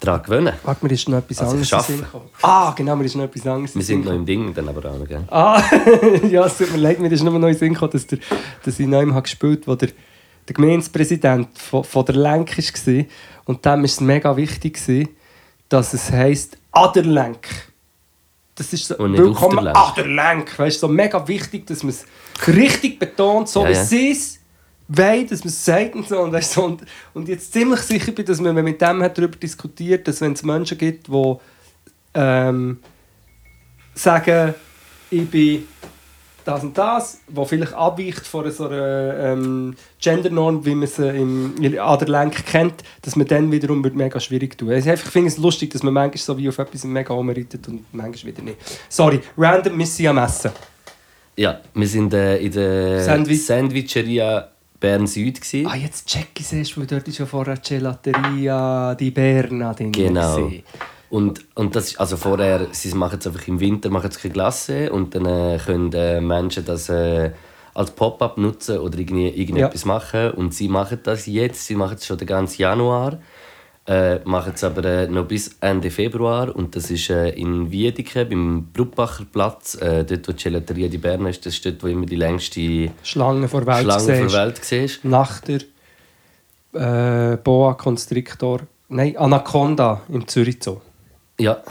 daran gewöhnen. Warte, mir ist noch etwas Also, anderes in. Ah, genau, mir ist noch etwas anderes in Wir sind noch im Ding dann aber auch noch, gell? Ah, ja, es tut mir leid, mir ist noch in den Sinn gekommen, dass, der, dass ich neu habe gespielt habe, wo der, der Gemeindepräsident von, von der Lenk war. Und dem war es mega wichtig, gewesen, dass es heisst Aderlenk. Das ist so, nicht auf der willkommen Lenk. Weißt so mega wichtig, dass man es richtig betont, so Ja, wie ja. es wollen, dass man es sagt und so. Und, weisst du, und, und jetzt ziemlich sicher bin, dass man wenn man mit dem hat darüber diskutiert, dass wenn es Menschen gibt, die ähm, sagen, ich bin das und das, wo vielleicht abweicht von so einer ähm, Gendernorm, wie man sie im, in Aderlenk kennt, dass man dann wiederum wird mega schwierig tun. Also ich finde es lustig, dass man manchmal so wie auf etwas mega umreitet und manchmal wieder nicht. Sorry, random, wir sind am Essen. Ja, wir sind äh, in der Sandwich- Sandwicheria Bern Süd. gewesen. Ah, jetzt check ich es erst, weil dort ist ja vorher Gelateria di Berna drin. Genau. gewesen. Und, und das ist, also vorher, sie machen es einfach im Winter, machen sie keine Glasse und dann äh, können äh, Menschen das äh, als Pop-up nutzen oder irgendwie, irgendetwas machen. Und sie machen das jetzt, sie machen es schon den ganzen Januar, äh, machen es aber äh, noch bis Ende Februar und das ist äh, in Wiedeke beim Bruckbacher Platz, äh, dort wo die Gelateria di Berna ist, das ist dort, wo immer die längste Schlange vor Welt Schlange siehst. der Welt siehst. Nach der äh, Boa Constrictor, nein, Anaconda im Zürich Zoo. Ja,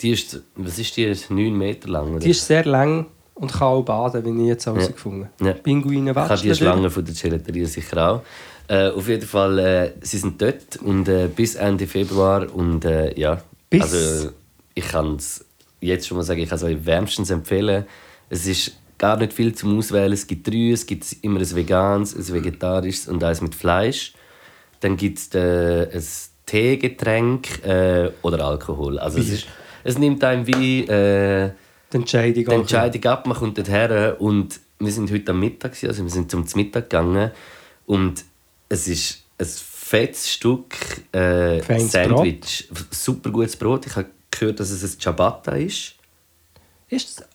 Die ist, was ist die, 9 Meter lang? Oder? Die ist sehr lang und kann auch baden, wie ich jetzt herausgefunden habe. Ja. Pinguine Ich habe watschen. die Schlange von der Gelateria sicher auch. Äh, auf jeden Fall, äh, sie sind dort und äh, bis Ende Februar und äh, ja, Bis- also ich kann es jetzt schon mal sagen, ich kann es euch wärmstens empfehlen. Es ist gar nicht viel zum Auswählen. Es gibt drei, es gibt immer ein veganes, ein vegetarisches und eins mit Fleisch. Dann gibt es äh, ein Teegetränk äh, oder Alkohol. Also es, ist, es nimmt einem wie... Äh, Die Entscheidung. die Entscheidung ab, man kommt dorthin und wir sind heute am Mittag, also wir sind zum Mittag gegangen und es ist ein fettes Stück äh, Sandwich, super gutes Brot. Ich habe gehört, dass es ein Ciabatta ist. Ist das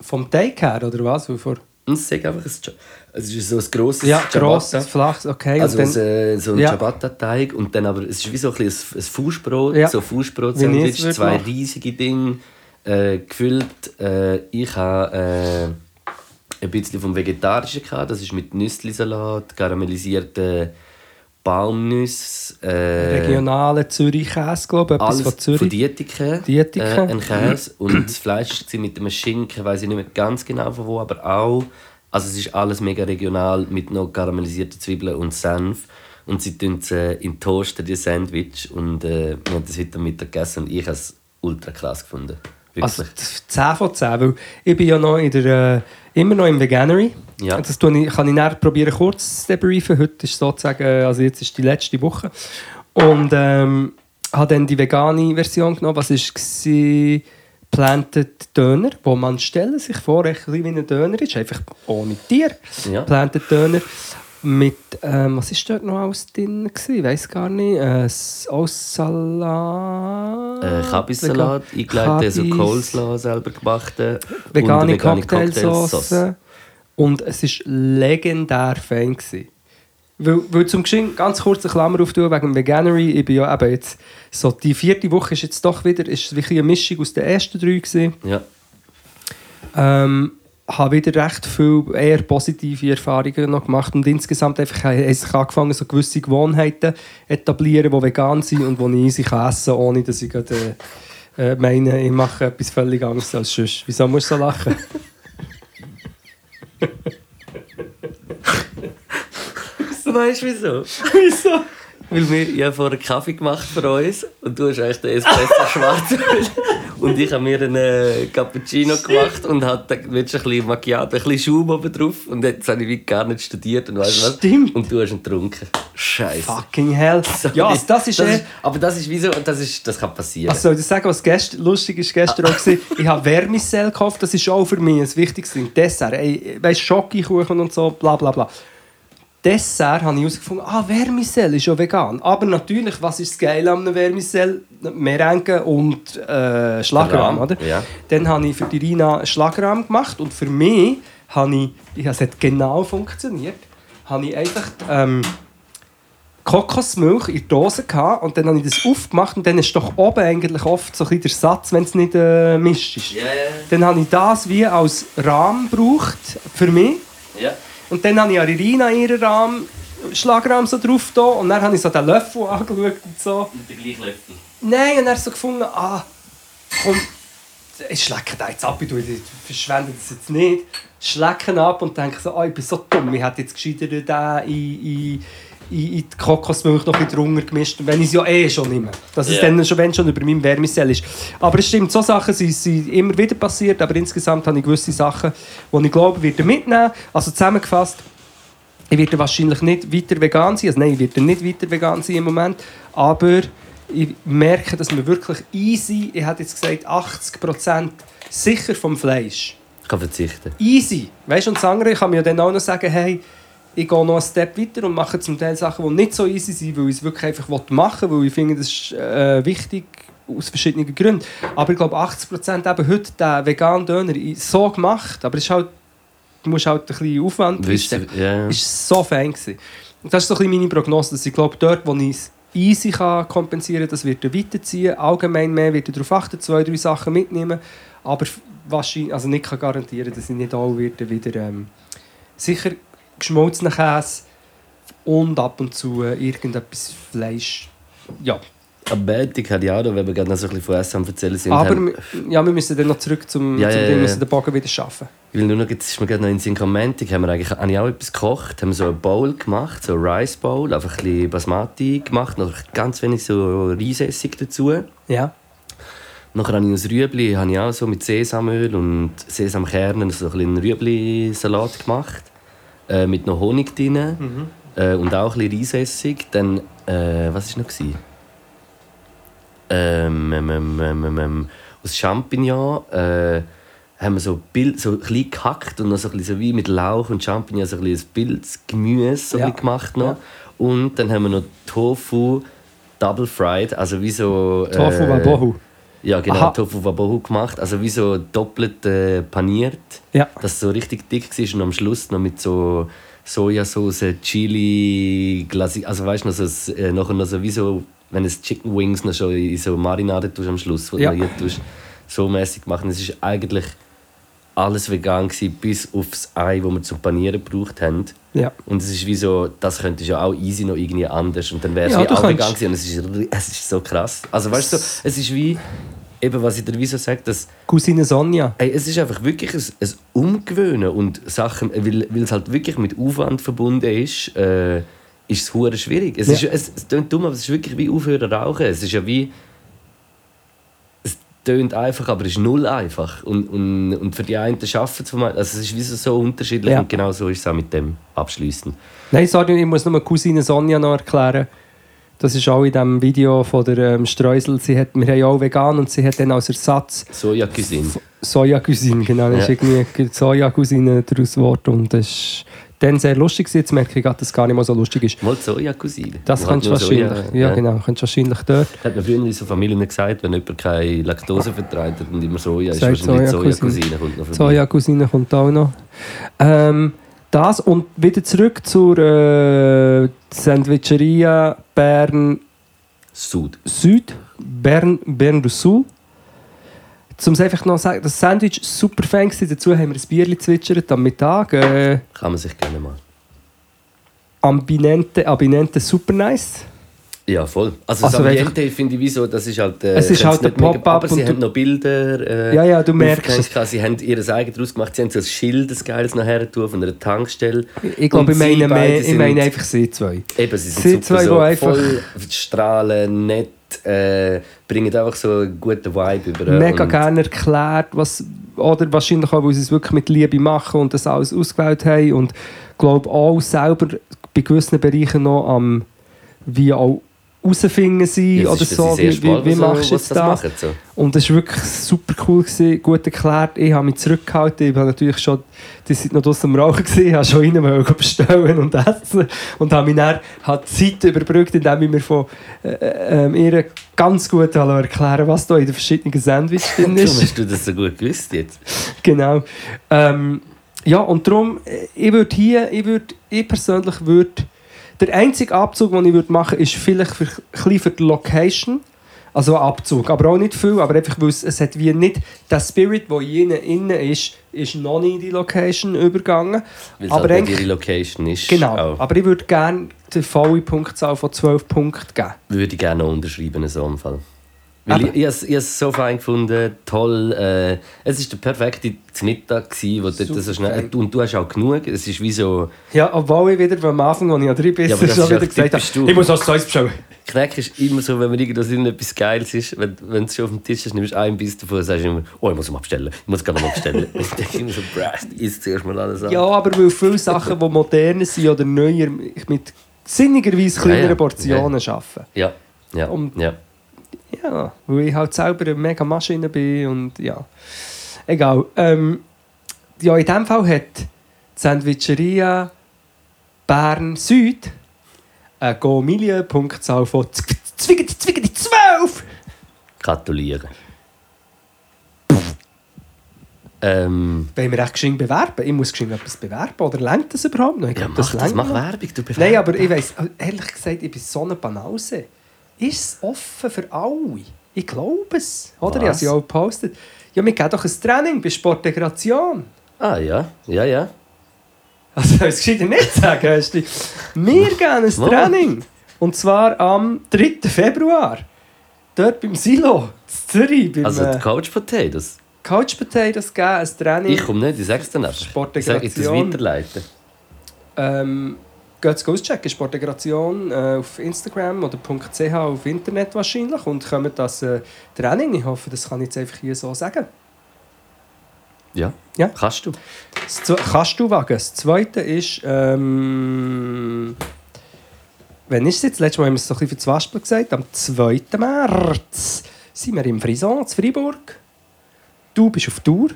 vom Teig her, oder was? Vor- Es ist einfach ein, es ist so ein grosses Ja, Ciabatta. grosses, flaches, okay. Also dann, äh, so ein Ja. Ciabatta-Teig und dann aber, es ist wie so ein, ein, ein Fußbrot, Ja. so Fußbrot-Sandwich, zwei machen. riesige Dinge, äh, gefüllt. Äh, ich habe äh, ein bisschen vom Vegetarischen gehabt, das ist mit Nüsslisalat, karamellisierte Baumnüsse, äh, regionale Zürich-Käse, glaube ich. Alles von von Zürich. Dietike, Dietike. Äh, ein Käse und das Fleisch war mit einem Schinken, weiß ich nicht mehr ganz genau von wo, aber auch, also es ist alles mega regional mit noch karamellisierten Zwiebeln und Senf und sie tun es äh, in Toaster, die Sandwich und äh, wir haben das heute Mittag gegessen und ich habe es ultra krass gefunden. Also Wirklich. 10 von 10, weil ich bin ja noch in der, äh, immer noch im Veganery. Ja. Das kann ich nachher probieren, kurz zu debriefen. Heute ist sozusagen, also jetzt ist die letzte Woche. Und ähm, habe dann die vegane Version genommen. Was war? Planted Döner, wo man stellen sich vor, ein bisschen wie ein Döner ist, einfach ohne Tier. Ja. Planted Döner mit, ähm, was ist dort noch alles drin? gewesen? Ich weiß gar nicht. Äh, S- aus Salat. äh, Kabissalat, eingeleitet, so Coleslaw selber gemachte Vegane, und vegane Cocktailsauce. Und es war legendär fein. Gewesen. Weil, weil zum Geschenk ganz kurz eine Klammer auftun wegen Veganery. Ich bin ja eben jetzt, so die vierte Woche ist jetzt doch wieder ist wirklich eine Mischung aus den ersten drei gewesen. Ja. Ähm, habe wieder recht viele eher positive Erfahrungen noch gemacht und insgesamt einfach habe ich angefangen, so gewisse Gewohnheiten etablieren, die vegan sind und die ich easy kann essen kann, ohne dass ich gerade, äh, meine, ich mache etwas völlig anderes als sonst. Wieso musst du so lachen? Weißt du wieso? Wieso? Weil wir ich habe vorher Kaffee gemacht für uns und du hast eigentlich den Espresso schwarz und ich habe mir einen äh, Cappuccino gemacht und hatte ein bisschen Macchiato, ein bisschen Schaum oben drauf und jetzt habe ich wie gar nicht studiert und weißt du was? Stimmt. Und du hast ihn getrunken. Scheiße. Fucking hell. Ja, also das ist, eh, aber das ist wieso, das ist, das kann passieren. also soll ich sagen, was gest lustig ist gestern auch war? Ich habe Vermicell gekauft, das ist auch für mich ein wichtiges Ding. Dessert, ey, weißt, Schokokuchen und so, bla bla bla. Dessert habe ich herausgefunden, ah, Vermicell ist ja vegan. Aber natürlich, was ist das Geile an einem Vermicell? Merengue und äh, Schlagrahm, Rahm, oder? ja. Dann habe ich für die Rina Schlagrahm gemacht und für mich habe ich, es hat genau funktioniert, habe ich einfach ähm, Kokosmilch in der Dose gehabt und dann habe ich das aufgemacht und dann ist doch oben eigentlich oft so ein bisschen der Satz, wenn es nicht äh, mischt ist. Ja, Dann habe ich das wie als Rahmen gebraucht für mich ja. Und dann habe ich an Irina ihren Rahmen Schlagrahmen so drauf da und dann habe ich so den Löffel angeschaut und so. Mit dem gleichen Löffel. Nein, und dann so gefunden, ah, komm, ich schlecke den jetzt ab, ich verschwende das jetzt nicht. Schlecke ihn ab und denke so, ah, ich bin so dumm, ich hätte jetzt gescheiter den in, in, in, in die Kokosmilch noch ein bisschen drunter gemischt, wenn ich es ja eh schon nehme. Dass es Ja. dann schon, wenn schon über meinem Wärmesell ist. Aber es stimmt, so Sachen sind, sind immer wieder passiert, aber insgesamt habe ich gewisse Sachen, die ich glaube, werde mitnehmen. Also zusammengefasst, ich werde wahrscheinlich nicht weiter vegan sein. Also nein, ich werde nicht weiter vegan sein im Moment. Aber ich merke, dass man wirklich easy, ich hätte jetzt gesagt 80% sicher vom Fleisch. Ich kann verzichten. Easy. Weißt du, und das andere, ich kann mir ja dann auch noch sagen, hey, ich gehe noch einen Step weiter und mache zum Teil Sachen, die nicht so easy sind, weil ich es wirklich einfach machen will, weil ich finde, das ist äh, wichtig aus verschiedenen Gründen. Aber ich glaube, 80% eben heute der veganen Döner so gemacht, aber es ist halt, du musst halt ein bisschen Aufwand ja, ja. ist so fein gewesen. Und das ist so ein bisschen meine Prognose, dass ich glaube, dort, wo ich es easy kann kompensieren kann, das wird er weiterziehen. Allgemein mehr wird er darauf achten, zwei, drei Sachen mitnehmen. Aber wahrscheinlich, also nicht kann garantieren, dass ich nicht auch wieder, wieder ähm, sicher geschmolzenen Käse und ab und zu äh, irgendetwas Fleisch. Ja, Am Montag hatte ich auch noch, wenn wir gerade noch so ein bisschen von Essen erzählen sind. Aber haben, wir- ja, wir müssen dann noch zurück zum, Ja, zum ja, Ding, ja, müssen ja. den Bogen wieder schaffen. weil nur noch, jetzt ist mir gerade noch in Sinn gekommen, haben wir eigentlich habe ich auch etwas gekocht, haben so eine Bowl gemacht, so eine Rice Bowl, einfach ein bisschen Basmati gemacht, noch ganz wenig so Reisessig dazu. Ja. Nachher habe ich aus Rüebli habe ich auch so mit Sesamöl und Sesamkernen so ein bisschen Rüebli-Salat gemacht. Äh, mit noch Honig drin. Äh, und auch ein bisschen Reisessig. Dann, äh, was war noch? Gewesen? Ähm, ähm, ähm, ähm, ähm, ähm, aus Champignon äh, haben wir so, Bild, so klein gehackt und noch so, ein bisschen so wie mit Lauch und Champignon so ein bisschen ein Pilzgemüse so Ja. gemacht. Noch. Ja. Und dann haben wir noch Tofu Double Fried, also wie so... Tofu äh, Wabohu. Ja, genau, Aha. Tofu Wabohu gemacht. Also wie so doppelt äh, paniert. Ja. Dass es so richtig dick war und am Schluss noch mit so Sojasauce, Chili, Glasi Also weißt du, noch so, äh, nachher noch so wie so, wenn es Chicken Wings noch schon in so Marinade tust am Schluss, wo Ja. hier tust, so mäßig machen. Es ist eigentlich alles vegan gewesen, bis aufs Ei, das wir zum Panieren gebraucht haben. Ja. Und es ist wie so, das könnte ja auch easy noch irgendwie anders. Und dann wäre es Ja, wie auch vegan gewesen. Und es ist, es ist so krass. Also weißt du, so, es ist wie, eben was ich dir wie so sage, dass Cousine Sonja. Ey, es ist einfach wirklich ein, ein Umgewöhnen und Sachen, weil, weil es halt wirklich mit Aufwand verbunden ist, äh, ist es hure schwierig. Es, Ja. ist, es, es klingt dumm, aber es ist wirklich wie aufhören rauchen. Es ist ja wie... Es tönt einfach, aber es ist null einfach. Und, und, und für die einen schaffen es, also es ist wie so, so unterschiedlich Ja. und genau so ist es auch mit dem abschließen. Nein, sorry, ich muss nur Cousine Sonja noch erklären. Das ist auch in dem Video von der ähm, Streusel. Sie hat, wir haben ja auch vegan und sie hat dann als Ersatz Soja-Cuisine. Soja-Cuisine, genau. Das ist Ja. irgendwie Soja-Cuisine daraus geworden. Und das ist dann sehr lustig. gewesen. Jetzt merke ich gerade, dass es gar nicht mehr so lustig ist. Mal Soja-Cuisine. Das Man hat könntest du nur Soja, wahrscheinlich. Ja, genau. Könntest du wahrscheinlich dort. Hat man früher in so Familien gesagt, wenn jemand keine Laktose vertreibt und immer Soja ist, wahrscheinlich Soja-Cuisine. Soja-Cuisine kommt noch vorbei. Soja-Cousine kommt auch noch. Ähm, das und wieder zurück zur äh, Sandwicheria Bern Sud. Süd, Bern, Bern du Sul. Um es einfach noch zu sagen, das Sandwich super fein gewesen. Dazu haben wir ein Bier gezwitschert am Mittag. Äh, Kann man sich gerne mal. Ambinente, Ambinente super nice. Ja, voll. Also, Also das Ambiente finde ich wie so, das ist halt... Äh, Es ist ich halt der mega- Pop-up Aber sie haben noch Bilder... Äh, Ja, ja, du merkst gehabt. Sie haben ihr eigenes draus gemacht. Sie haben so ein Schild, ein geiles nachher tun von einer Tankstelle. Ich glaube, ich meine, mehr, ich meine einfach sie zwei. Eben, sie sind Sie super zwei, so einfach- voll strahlen, nett, äh, bringen einfach so einen guten Vibe über. Mega und- gerne erklärt, was, oder wahrscheinlich auch, weil sie es wirklich mit Liebe machen und das alles ausgewählt haben und glaube auch selber bei gewissen Bereichen noch am wie auch herausfinden sie Ja, oder so, wie, wie, wie machst du jetzt das machen, so. Und das war wirklich super cool, gewesen, gut erklärt. Ich habe mich zurückgehalten. Ich war natürlich schon, die sind noch draussen am Rauchen, gewesen, habe schon rein bestellen und essen. Und habe mich dann hat Zeit überbrückt, indem ich mir von äh, äh, ihr ganz gut erklären was da in den verschiedenen Sandwiches drin Warum ist. hast du das so gut gewusst jetzt? genau. Ähm, ja, und darum, äh, ich würde hier, ich, würd, ich persönlich würde, der einzige Abzug, den ich würde machen ist vielleicht für, ein für die Location. Also ein Abzug, aber auch nicht viel, aber einfach, weil es, es hat wie nicht, der Spirit, der in ihnen innen ist, ist noch nicht in die Location übergegangen. Weil es Aber halt nicht eigentlich- ihre Location ist. Genau, Auch. aber ich würde gerne die volle Punktzahl von 12 Punkten geben. Würde ich gerne noch unterschreiben in so einem Fall. Weil Aber- ich, ich, has- ich habe es so fein gefunden, toll. Äh, es war der perfekte Mittag, gewesen, wo du dort so schnell... Und du hast auch genug. Es ist wie so... Ja, obwohl ich wieder am Anfang, als ich an drei Bissen Ja, das schon wieder auch gesagt habe, du. ich muss was Neues bestellen. Knack ist immer so, wenn man irgendwas irgendetwas Geiles ist, wenn, wenn es schon auf dem Tisch ist, nimmst du einen Biss davon und sagst immer, oh, ich muss mal bestellen, ich muss gerade mal bestellen. ich denke immer so, brass, isst zuerst mal alles an. Ja, aber weil viele Sachen, die moderner sind oder neuer, mit sinnigerweise kleineren Ja, ja. Portionen arbeiten. Ja, ja, Und- ja. Ja, weil ich halt selber eine mega Maschine bin und ja. Egal. Ähm, ja, in diesem Fall hat die Sandwicheria Bern Süd eine Go-Million-Punktzahl von 12! Gratulieren. Ähm, Wollen wir echt geschwind bewerben? Ich muss geschwind etwas bewerben. Oder lenkt das überhaupt noch? Ich ja, mach das, lenkt mach. Werbung, du Nein, aber ich weiss, ehrlich gesagt, ich bin so eine Banause. Ist es offen für alle? Ich glaube es. Oder? Ich habe Was? es ja auch gepostet. Ja, wir geben doch ein Training bei Sportintegration. Ah, ja, ja, ja. Also, ich es gescheiter nicht sagen? Östi? Wir geben ein. Training. Und zwar am 3. Februar. dort beim Silo, in Zürich, beim Also die äh, Couch Potatoes. Couch Potatoes gegeben, ein Training. Ich komme nicht, ich sag's dir einfach. Ich sage jetzt das Sportintegration. weiterleiten. Ähm, geht auschecken, Sportintegration äh, auf Instagram oder .ch auf Internet wahrscheinlich und kommt das äh, Training. Ich hoffe, das kann ich jetzt einfach hier so sagen. Ja. Ja. Kannst du. Das kannst du wagen. Das Zweite ist, ähm, wann ist es jetzt? Letztes Mal haben wir es so ein bisschen für das gesagt. Am 2. März sind wir im Frison, in Freiburg. Du bist auf Tour.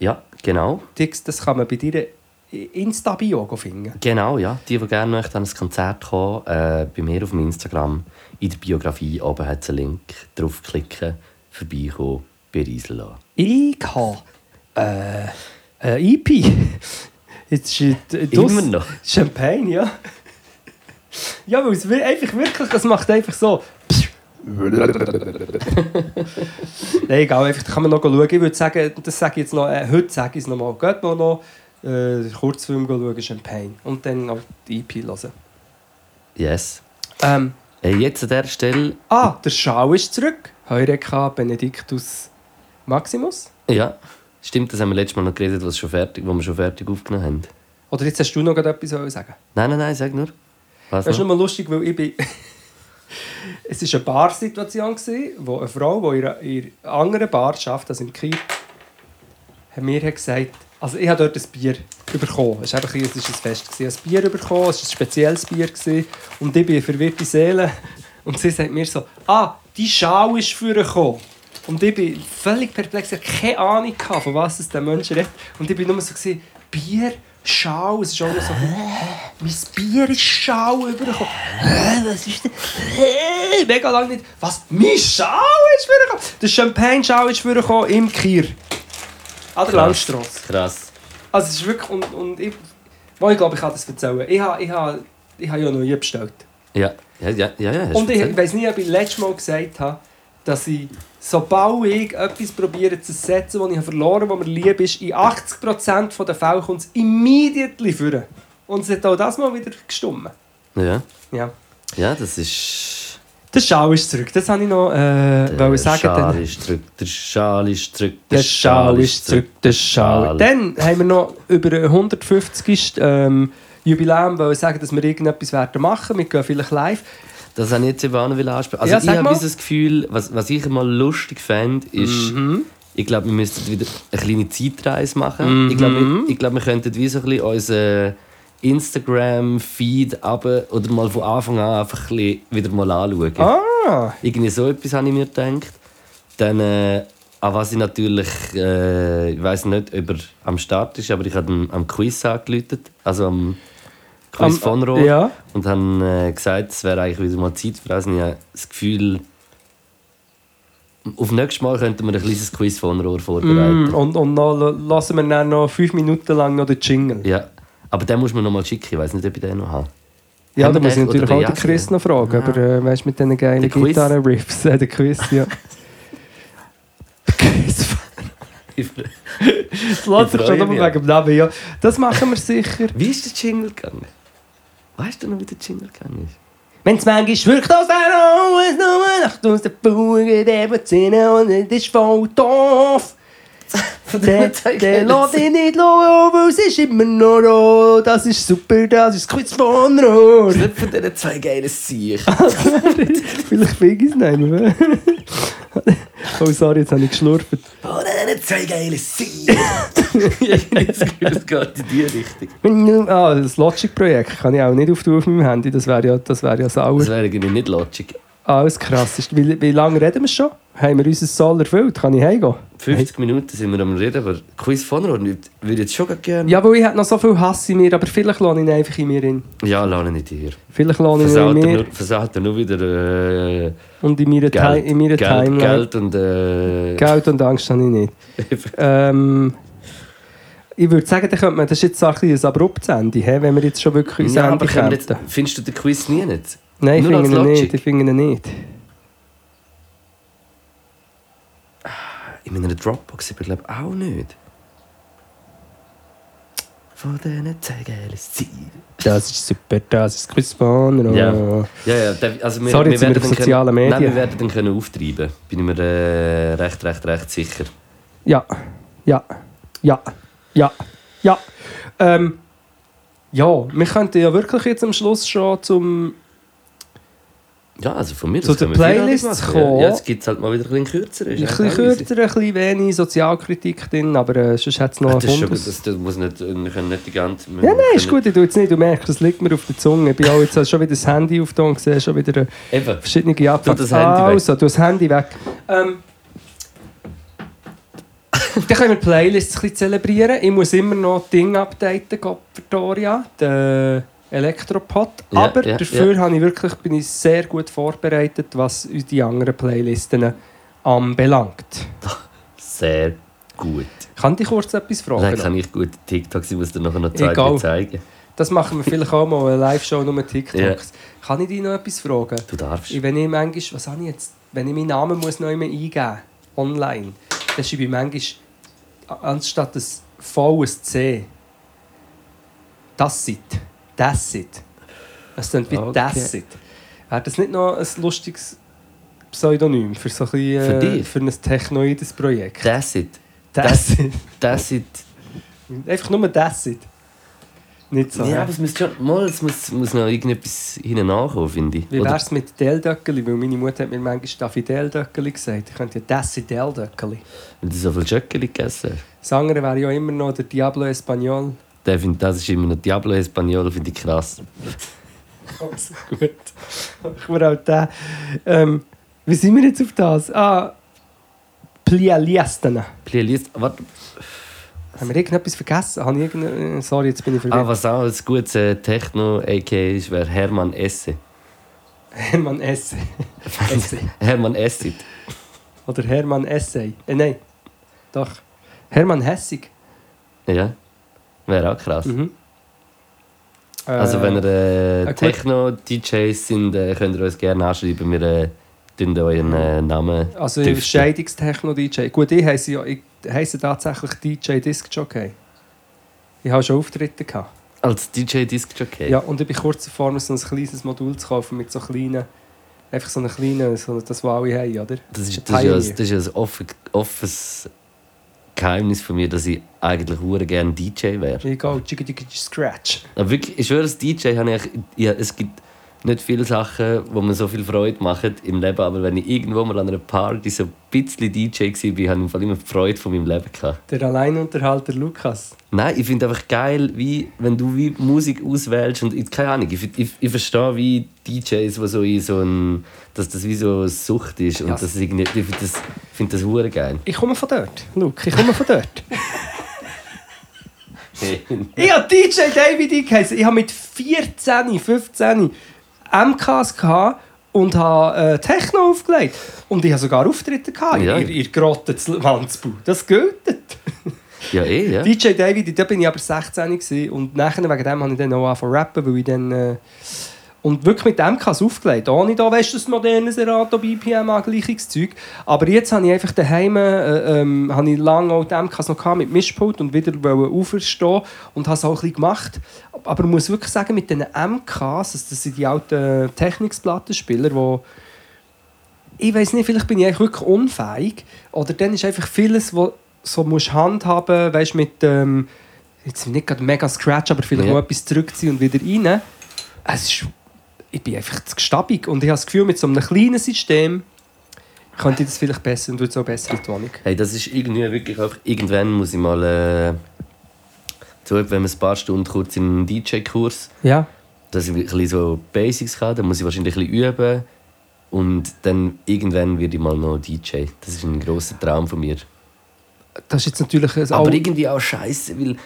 Ja, genau. Das kann man bei dir Insta-Bio finden. Genau, ja. Die, die gerne möchten, an ein Konzert kommen, äh, bei mir auf dem Instagram, in der Biografie oben hat es einen Link. Draufklicken, vorbeikommen, berieseln lassen. Ich habe äh, ein EP. Jetzt ist Immer noch? Champagne, ja. Ja, weil es einfach wirklich, es macht einfach so. Nein, egal, einfach, da kann man noch schauen. Ich würde sagen, das sage ich jetzt noch, äh, heute sage ich es nochmal. Geht mal noch äh, Kurzfilm schauen, Champagne. Und dann noch die EP hören. Yes. Ähm, Äh, jetzt an dieser Stelle, ah, der Schau ist zurück. Heureka Benedictus Maximus. ja, stimmt, das haben wir letztes Mal noch geredet, was schon fertig, wo wir schon fertig aufgenommen haben. Oder jetzt hast du noch etwas zu sagen. Nein, nein, nein, sag nur. Was Das ist nur mal lustig, weil ich bin... es war eine Barsituation, wo eine Frau, die in einer, in einer anderen Bar arbeitet, also im Kiel, hat mir hat gesagt, also ich habe dort ein Bier bekommen. Es war ein, es ist ein Fest. Ich habe ein Bier bekommen, es war ein spezielles Bier. Und ich bin eine verwirrte Seele. Und sie sagt mir so, ah, die Schau ist vorgekommen. Und ich bin völlig perplex, ich hatte keine Ahnung, von was es der Mensch redet. Und ich bin nur so, Bier, Schau, es ist auch noch so, mein Bier ist Schau übergekommen. Was ist? Hä? Mega lange nicht. Was? Mein Schau ist vorgekommen? Der Champagne-Schau ist vorgekommen im Kier. An der Langstrasse. Krass. Also es ist wirklich, und, und ich, Mal, ich glaube, ich kann das erzählen. Ich habe, ich habe, ich habe ja noch nie bestellt. Ja, ja, ja, ja. ja Und ich, weiß nicht, ob ich letztes Mal gesagt habe, dass ich, sobald ich etwas probiere zu setzen, das ich verloren habe, das mir lieb ist, in 80% der Fälle kommt es immediately vor. Und es hat auch das mal wieder gestummen. Ja. Ja. ja, das ist... Der Schal ist zurück. Das wollte ich noch äh, wollte sagen. Schal Dann, ist zurück, der Schal ist zurück, der Schal ist zurück, der Schal. Dann haben wir noch über ein 150. Ähm, Jubiläum wollen sagen, dass wir irgendetwas werden machen. Wir gehen vielleicht live. Das habe ich jetzt eben auch noch ansprechen. Also Ja, ich habe dieses Gefühl, was, was ich mal lustig fände, ist, Mhm. ich glaube, wir müssten wieder eine kleine Zeitreise machen. Ich glaube, Mhm. wir, ich glaube, wir könnten wie so ein bisschen unseren Instagram-Feed aber oder mal von Anfang an einfach ein bisschen wieder mal anschauen. Ah, Irgendwie so etwas habe ich mir gedacht. Dann, äh, an was ich natürlich, äh, ich weiß nicht, ob er am Start ist, aber ich habe am, am Quiz angerufen, also am Quiz Am- von Rohr. ja. Und habe äh, gesagt, es wäre eigentlich wieder mal Zeit für das. Und ich habe das Gefühl, auf nächstes Mal könnten wir ein kleines Quiz von Rohr vorbereiten. mm, und, und noch, lassen wir dann noch fünf Minuten lang noch den Jingle. Ja, aber den muss man noch mal schicken. Ich weiß nicht, ob ich den noch habe. Ja, da muss ich natürlich auch den Chris noch fragen. Aber äh, weißt du, mit diesen geilen Der? Gitarren-Riffs, äh, der Quiz, ja. Der Quiz. Das lässt sich Ich schon nur wegen dem Namen, ja. Das machen wir sicher. Wie ist der Jingle gegangen? Weißt du noch, wie der Jingle gegangen ist? Wenn es manchmal wirkt, als wäre alles nur Nacht aus der Fuge, der wird ziehen und es ist voll doof. Der, der lässt dich nicht los, weil es ist immer noch da. Das ist super, das ist das Quiz von Rohr. Nicht von diesen zwei geilen Siech. Vielleicht finde ich es nicht mehr. Oh, sorry, jetzt habe ich geschlurft. Von diesen zwei geilen Siech. das geht in die Richtung. Ah, das Logic-Projekt kann ich auch nicht auf meinem Handy. Das wäre ja, das wäre ja sauer. Das wäre irgendwie nicht Logic. Alles krass. Ist- Wie, wie lange reden wir schon? Haben wir unser Soll erfüllt? Kann ich heimgehen? 50 Minuten sind wir am Reden, aber Quiz von Rohr würde ich jetzt schon gerne. Ja, weil ich hätte noch so viel Hass in mir, aber vielleicht lohne ich ihn einfach in mir in. Ja, lade nicht hier. Vielleicht lohne ich ihn in mir versaut er nur wieder äh, und in meiner, Geld, in meiner Geld, Timeline. Geld und... Äh, Geld und Angst habe ich nicht. ähm, ich würde sagen, dann könnte man, das ist jetzt so ein, ein abruptes Ende, hä, wenn wir jetzt schon wirklich ins ja, Ende jetzt, findest du den Quiz nie nicht? Nein, ich finde ihn nicht. Ich finde ihn nicht. In meiner Dropbox aber glaube auch nicht. Von diesen Tagen ist Ziel. Das ist super, das ist Bonner. Ja. Ja, ja, also wir, Sorry, wir werden dann sozialen können, Nein, Medien. wir werden dann können auftreiben. Bin ich mir äh, recht, recht, recht sicher. Ja, ja, ja, ja, ja. Ähm, ja, wir könnten ja wirklich jetzt am Schluss schon zum. Ja, also von mir Zu den Playlists kommen. Ja, jetzt gibt es halt mal wieder ein bisschen kürzer. Ein bisschen kürzer, ein bisschen wenig Sozialkritik drin, aber äh, sonst hat es noch Ah, einen Das, ist schon, das, das muss nicht, wir können nicht die ganze... Ja, nein, ist gut, ich tue jetzt nicht. Du merkst, das liegt mir auf der Zunge. Ich bin auch jetzt schon wieder das Handy auf und sehe schon wieder äh, Eben. verschiedene Abfucks. das Handy weg. Also, du das Handy weg. Ähm, dann können wir Playlists ein bisschen zelebrieren. Ich muss immer noch Dinge updaten, Gott, Victoria, den Elektropod. Ja, Aber ja, dafür Habe ich wirklich, bin ich sehr gut vorbereitet, was die anderen Playlisten anbelangt. Sehr gut. Kann ich kurz etwas fragen? Dann kann ich gut TikToks, ich muss dir nachher noch Egal. drei zeigen. Das machen wir vielleicht auch mal, eine Live-Show nur TikToks. Ja. Kann ich dich noch etwas fragen? Du darfst. Wenn ich manchmal, was habe ich jetzt, wenn ich meinen Namen muss noch immer eingeben online, dann schreibe ich manchmal anstatt ein V ein C. Das sieht. Das sieht. Das klingt wie Okay. das sieht. Wäre das nicht noch ein lustiges Pseudonym für so ein, bisschen, Für äh, dich? für ein technoides Projekt? Das it. Das sieht. Das it. Einfach nur das sieht. Nicht so. Ja, aber es muss schon... Mal, es muss, muss noch irgendetwas hinten nachkommen, finde ich. Wie Oder- wär's mit Deldöckeli? Weil meine Mutter hat mir manchmal Staffi Deldöckeli gesagt. Ich könnte ja Dassi Deldöckeli. Wenn du so viel Jöckeli gegessen. Das andere wäre ja immer noch der Diablo Español. Der find, das ist immer noch Diablo Espanol, finde ich krass. Also gut. Ich war auch der. Ähm, wie sind wir jetzt auf das? Ah, Plialiestene. Plialist, warte. Haben wir irgendetwas vergessen? Habe irgende... Sorry, jetzt bin ich Ah, verwirrt. was auch ein gutes äh, Techno-AK ist, wäre Hermann Esse. Hermann Esse. Esse. Hermann Essit. Oder Hermann Essay. Äh, nein. Doch. Hermann Hessig. Ja. Wäre auch krass. Mhm. Also wenn ihr äh, äh. Techno-DJs sind, äh, könnt ihr uns gerne anschreiben. Wir äh, tun euren äh, Namen Also. Scheidungstechno-DJ. Gut, ich heisse ja ich heisse tatsächlich DJ Disc Jockey. Ich habe schon Auftritte gehabt. Als DJ-Disc-Jockey? Ja, und ich bin kurz davor, so ein kleines Modul zu kaufen mit so kleinen, einfach so einem kleinen, so das, was alle haben, oder? Das ist, das ist, ja, das ist ja ein offen, offenes Geheimnis von mir, dass ich eigentlich hure gerne DJ wäre. Egal, Jiggy Jiggy Scratch. Aber wirklich, ich schwöre, als DJ habe ich... Ja, es gibt nicht viele Sachen, wo mir so viel Freude machen im Leben, aber wenn ich irgendwo mal an einer Party so ein bisschen DJ war, habe ich im Fall immer die Freude von meinem Leben gehabt. Der Alleinunterhalter Lukas. Nein, ich finde einfach geil, wie, wenn du wie Musik auswählst und ich, keine Ahnung, ich, ich, ich verstehe wie DJs, wo so in so ein, dass das wie so eine Sucht ist und Ja. das irgendwie, ich finde das, find das hure geil. Ich komme von dort, Luke, ich komme von dort. ich habe DJ David geheißen. Ich habe mit 14, 15 MKs gehabt und habe äh, Techno aufgelegt. Und ich habe sogar Auftritte gehabt Ja. in, in Grotte zu Wandsbau. Das gilt. ja, eh, ja. DJ David, da bin ich aber 16 gewesen, und nachher wegen dem habe ich dann auch angefangen zu rappen, weil ich dann... Äh, und wirklich mit dem MKs aufgelegt, ohne da, weißt du, das moderne Serato, BPM, Angleichungszeug. Aber jetzt habe ich einfach daheim, äh, ähm, habe ich lange auch die MKs noch gehabt, mit Mischpult und wieder auferstehen und habe es auch ein bisschen gemacht. Aber ich muss wirklich sagen, mit den MKs, das sind die alten Techniksplattenspieler, die ich weiß nicht, vielleicht bin ich eigentlich wirklich unfähig. Oder dann ist einfach vieles, wo so musst handhaben, weißt mit ähm, jetzt nicht gerade mega Scratch, aber vielleicht Ja. mal etwas zurückziehen und wieder rein. Es ist, ich bin einfach zu gestabig und ich habe das Gefühl, mit so einem kleinen System könnte ich das vielleicht besser und würde es auch besser in die Wohnung. Hey, das ist irgendwie wirklich auch, irgendwann muss ich mal, äh, etwa, wenn man ein paar Stunden kurz in einen DJ-Kurs, Ja. dass ich ein bisschen so Basics habe, dann muss ich wahrscheinlich ein bisschen üben und dann irgendwann werde ich mal noch DJ. Das ist ein grosser Traum von mir. Das ist jetzt natürlich Aber auch- irgendwie auch scheiße, weil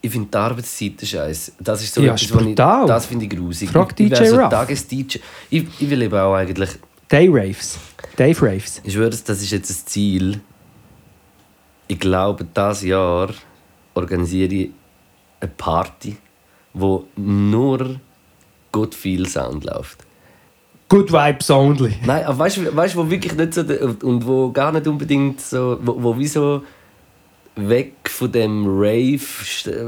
ich finde die Arbeitszeiten scheiße. Das ist so Ja, etwas, ich, das finde ich grusig. Frag ich, ich DJ so Ruff. Tages-DJ. Ich, ich will eben auch eigentlich, Day Raves. Dave Raves. ich schwöre, das ist jetzt ein Ziel. Ich glaube, dieses Jahr organisiere ich eine Party, wo nur gut viel Sound läuft. Good Vibes only. Nein, aber weißt du, weißt, wo wirklich nicht so, und wo gar nicht unbedingt so, wo, wo wie so weg von dem Rave.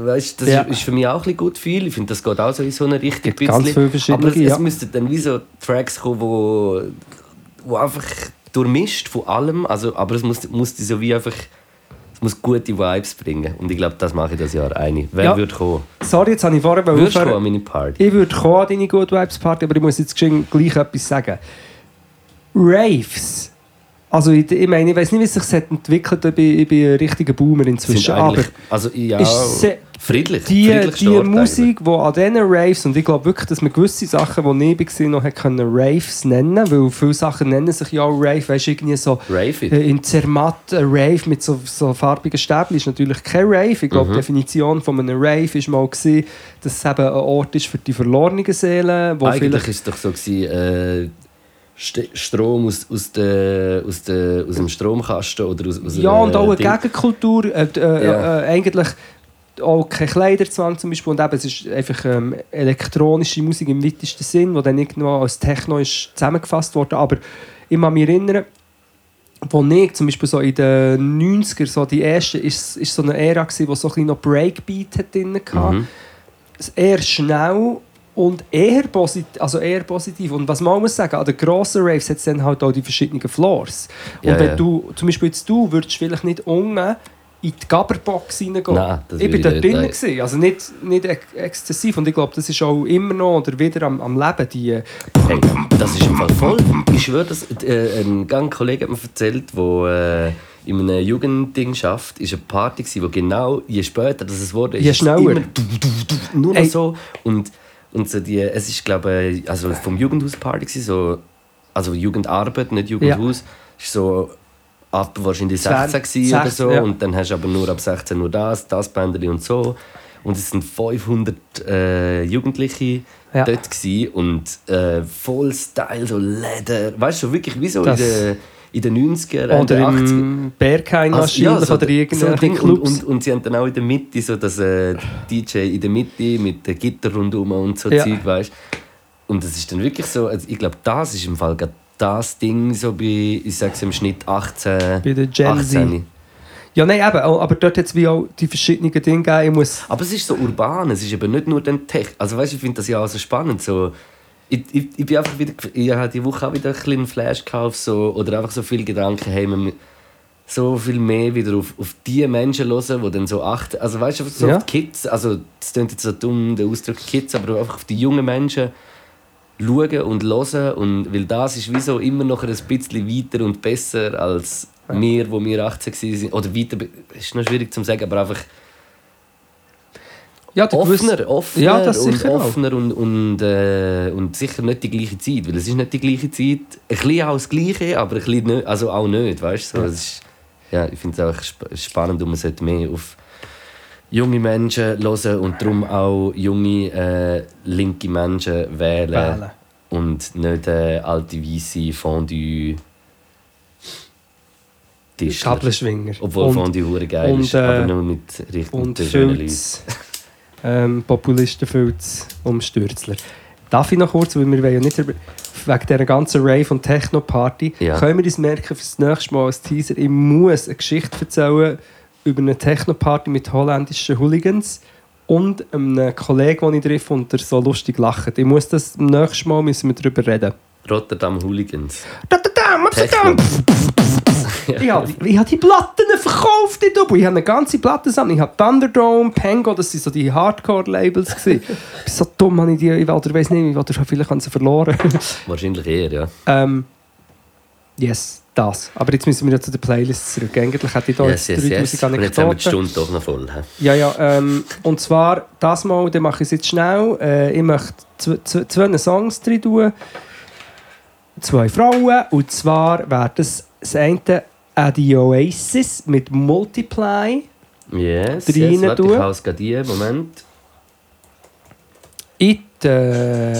Weißt, das Ja. ist für mich auch ein gut viel. Ich finde, das geht auch so in so eine Richtung. Gibt ganz viele verschiedene, Aber es, ja. müssten dann wie so Tracks kommen, wo, wo einfach durchmischt von allem. Also, aber es muss, muss die so wie einfach. Es muss gute Vibes bringen. Und ich glaube, das mache ich das Jahr eine. Wer Ja. würde kommen? Sorry, jetzt habe ich vorher Würdest du kommen an aufhören. meine Party? Ich würde kommen an deine Good Vibes Party, aber ich muss jetzt gleich etwas sagen. Raves. Also ich, ich meine, ich weiß nicht, wie sich das hat entwickelt. Ich bin, ich bin ein richtiger Boomer inzwischen. Aber also, ja, ist friedlich. die, friedlich die Musik, die an diesen Raves, und ich glaube wirklich, dass man gewisse Sachen, die ich war, noch hat können Raves nennen weil viele Sachen nennen sich ja auch Rave. Weißt du, irgendwie so Rave äh, in Zermatt ein Rave mit so, so farbigen Stäbchen ist natürlich kein Rave. Ich glaube, Mhm. die Definition von einem Rave war mal, gewesen, dass es eben ein Ort ist für die verlorenen Seelen, wo Eigentlich ist es doch so, gewesen, äh, St Strom aus, aus, der, aus, der, aus dem Stromkasten oder aus, aus Ja, und auch eine Ding- Gegenkultur. Äh, äh, Ja. äh, eigentlich auch kein Kleiderzwang zum Beispiel. Und eben, es ist einfach ähm, elektronische Musik im weitesten Sinn, die dann irgendwo als Techno ist zusammengefasst wurde. Aber ich kann mich erinnern, wo ich zum Beispiel so in den 90er, so die erste, ist, ist so eine Ära gewesen, wo so ein bisschen noch Breakbeat hat drin hatte. Mhm. Eher schnell und eher positiv, also eher positiv. Und was man muss sagen, an den grossen Raves hat es dann halt auch die verschiedenen Floors. Und Ja, wenn ja. du, zum Beispiel jetzt du, würdest vielleicht nicht unten in die Gabberbox reingehen. Nein, ich bin dort drinnen, gewesen. also nicht, nicht ex exzessiv. Und ich glaube, das ist auch immer noch oder wieder am, am Leben, die... äh, Hey, das ist im Fall voll. Ich schwöre, dass, äh, ein Kollege hat mir erzählt, der äh, in einem Jugendding schafft, ist eine Party gewesen, wo genau je später das es wurde, ist Je es schneller. immer du, du, du, nur noch Ey. so und und so die, es ist glaube ich also vom Jugendhaus Party gewesen, so also Jugendarbeit, nicht Jugendhaus, ist so ab wahrscheinlich 16 gewesen oder 16, so. ja. und dann hast du aber nur ab 16 nur das, das Bändeli und so. Und es sind 500 äh, Jugendliche Ja. dort gsi und äh, voll Style, so Leder, weißt du, wirklich wie so in Das- den, in den 90er, Ende Oder 80er. im Berghain Also, wahrscheinlich so, oder so ein irgendwelchen Ding. und, und, und sie haben dann auch in der Mitte so das äh, DJ in der Mitte mit den Gitter rundum und so Ja. Zeug, weißt Und das ist dann wirklich so, also ich glaube, das ist im Fall gerade das Ding so bei, ich sag's im Schnitt 18, Bei der Gen Z. 18. Ja, nein, eben. Aber dort hat es wie auch die verschiedenen Dinge gegeben. Ich muss... Aber es ist so urban, es ist eben nicht nur den Tech. Also weißt, du, ich finde das ja auch so spannend. So, ich, ich, ich bin einfach wieder, ich habe die Woche auch wieder ein bisschen einen Flash gekauft, so, oder einfach so viele Gedanken, hey, man, so viel mehr wieder auf, auf die Menschen hören, die dann so achten. Also weißt du, so Ja. auf die Kids, also das klingt jetzt so dumm, der Ausdruck Kids, aber einfach auf die jungen Menschen schauen und hören. Und, weil das ist wie so immer noch ein bisschen weiter und besser als wir, wo wir 18 waren. Oder weiter, ist noch schwierig zu sagen, aber einfach Ja, offener, offener Ja, das und sicher offener und, und, äh, und sicher nicht die gleiche Zeit, weil es ist nicht die gleiche Zeit. Ein bisschen auch das Gleiche, aber ein bisschen nicht, also auch nicht, weißt du? So, ist, ja, ich finde es auch sp spannend und man sollte mehr auf junge Menschen hören und darum auch junge äh, linke Menschen wählen, Wählen. und nicht äh, alte weiße Fondue Tischler. Kabelschwinger. Obwohl und, Fondue geil und, ist, äh, aber nur mit richtig und schönen Leuten. Ähm, Populisten Filz umstürzler. Darf ich noch kurz, weil wir wollen ja nicht über- wegen dieser ganzen Rave- und Techno-Party, Ja. können wir uns merken fürs nächste Mal als Teaser, ich muss eine Geschichte erzählen über eine Techno-Party mit holländischen Hooligans und einem Kollegen, den ich treffe und der so lustig lacht. Ich muss das am nächsten Mal müssen wir darüber reden. Rotterdam Hooligans. Rotterdam, Amsterdam! Ich habe ich hab die Platten verkauft in Dubai. Ich habe eine ganze Plattensammlung. Ich habe Thunderdome, Pengo, das waren so die Hardcore-Labels. ich bin so dumm, habe ich die, ich oder weiß nicht, ich will, vielleicht haben sie verloren. Wahrscheinlich eher, ja. ähm, yes, das. Aber jetzt müssen wir ja zu der Playlist zurück. Eigentlich hätte ich da Yes, jetzt yes, 3000 yes. Und jetzt haben wir die Anekdoten. Stunde doch noch voll. hä? Ja, ja. Ähm, und zwar, das Mal, dann mache ich es jetzt schnell. Äh, ich möchte zwei Songs drin tun. Zwei Frauen. Und zwar wäre das das eine äh, die Oasis mit Multiply. Yes, yes. Warte, ich haus gerade die. Moment. It, äh,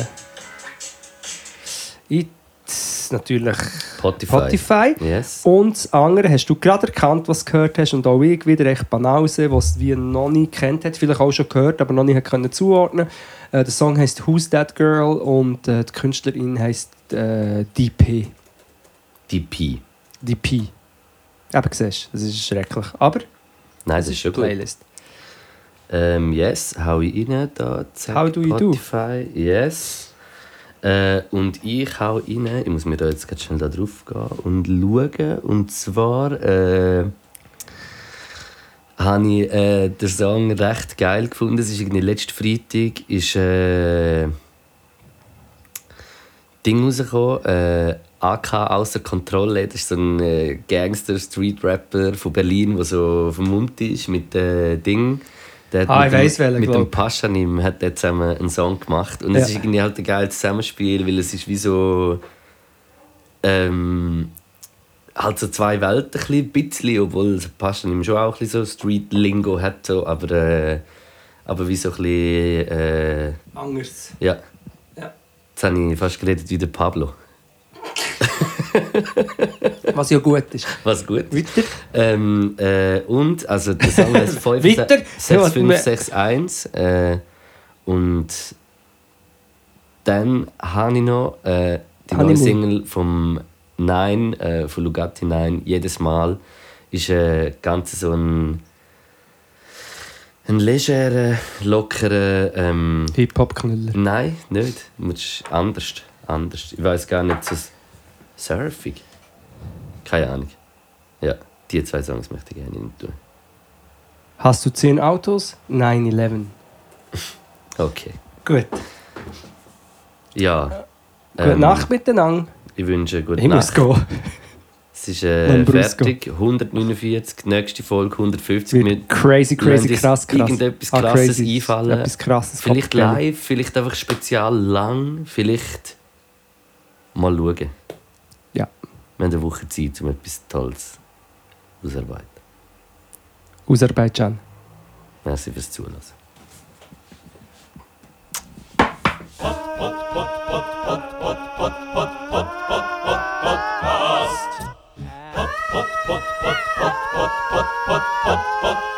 It natürlich Spotify. Spotify. Yes. Und das andere hast du gerade erkannt, was du gehört hast. Und auch ich wieder echt Banause, was wie noch nie kennt hat. Vielleicht auch schon gehört, aber noch nie können zuordnen. Äh, der Song heißt Who's That Girl und äh, die Künstlerin heißt äh, DP. DP. DP. Eben siehst du, das ist schrecklich. Aber Nein, das ist schon gut. Playlist. Ähm, yes, hau ich rein, da, zack, How do you do? Spotify, yes. Äh, und ich hau rein, ich muss mir da jetzt ganz schnell da drauf gehen und schauen. Und zwar äh, habe ich äh, den Song recht geil gefunden. Es ist irgendwie letzten Freitag ist äh, Ding rausgekommen, äh, AK außer Kontrolle. Das ist so ein äh, Gangster-Street-Rapper von Berlin, der so vermummt ist mit äh, Ding. Der hat Ah, mit ich dem- weiss welchen, Mit dem Paschanim hat er zusammen einen Song gemacht. Und Ja. es ist irgendwie halt ein geiles Zusammenspiel, weil es ist wie so... Ähm, halt so zwei Welten ein bisschen, obwohl Paschanim schon auch ein bisschen so Street-Lingo hat, so, aber, äh, aber wie so ein bisschen... Äh, Anders. ja. Ja. Jetzt habe ich fast geredet wie der Pablo. Was ja gut ist. Was gut. Weiter. Ähm, äh, und, also der Song heißt Weiter. 6561. Äh, und dann habe ich noch äh, die neue Honeymoon. Single vom Nein, äh, von Lugatti Nein, jedes Mal ist äh, ganz so ein, ein legerer, lockerer. Ähm, Hip-Hop-Knüller. Nein, nicht. Du musst anders. anders. Ich weiß gar nicht, so surfig. Keine Ahnung. Ja, die zwei Songs möchte ich gerne nicht tun. Hast du 10 Autos? 9-11. Okay. Gut. Ja. Gute ähm, Nacht miteinander. Ich wünsche gute Ich muss Nacht. gehen. Es ist äh, fertig. 149, nächste Folge 150. Wird Wir crazy, crazy, krass, krass. Irgendetwas Ah, Krasses crazy. einfallen. Etwas Krasses. Vielleicht live, vielleicht einfach spezial lang. Vielleicht mal schauen. Wir haben eine Woche Zeit, um etwas Tolles auszuarbeiten. Aserbaidschan. Merci fürs Zulassen. Podcast.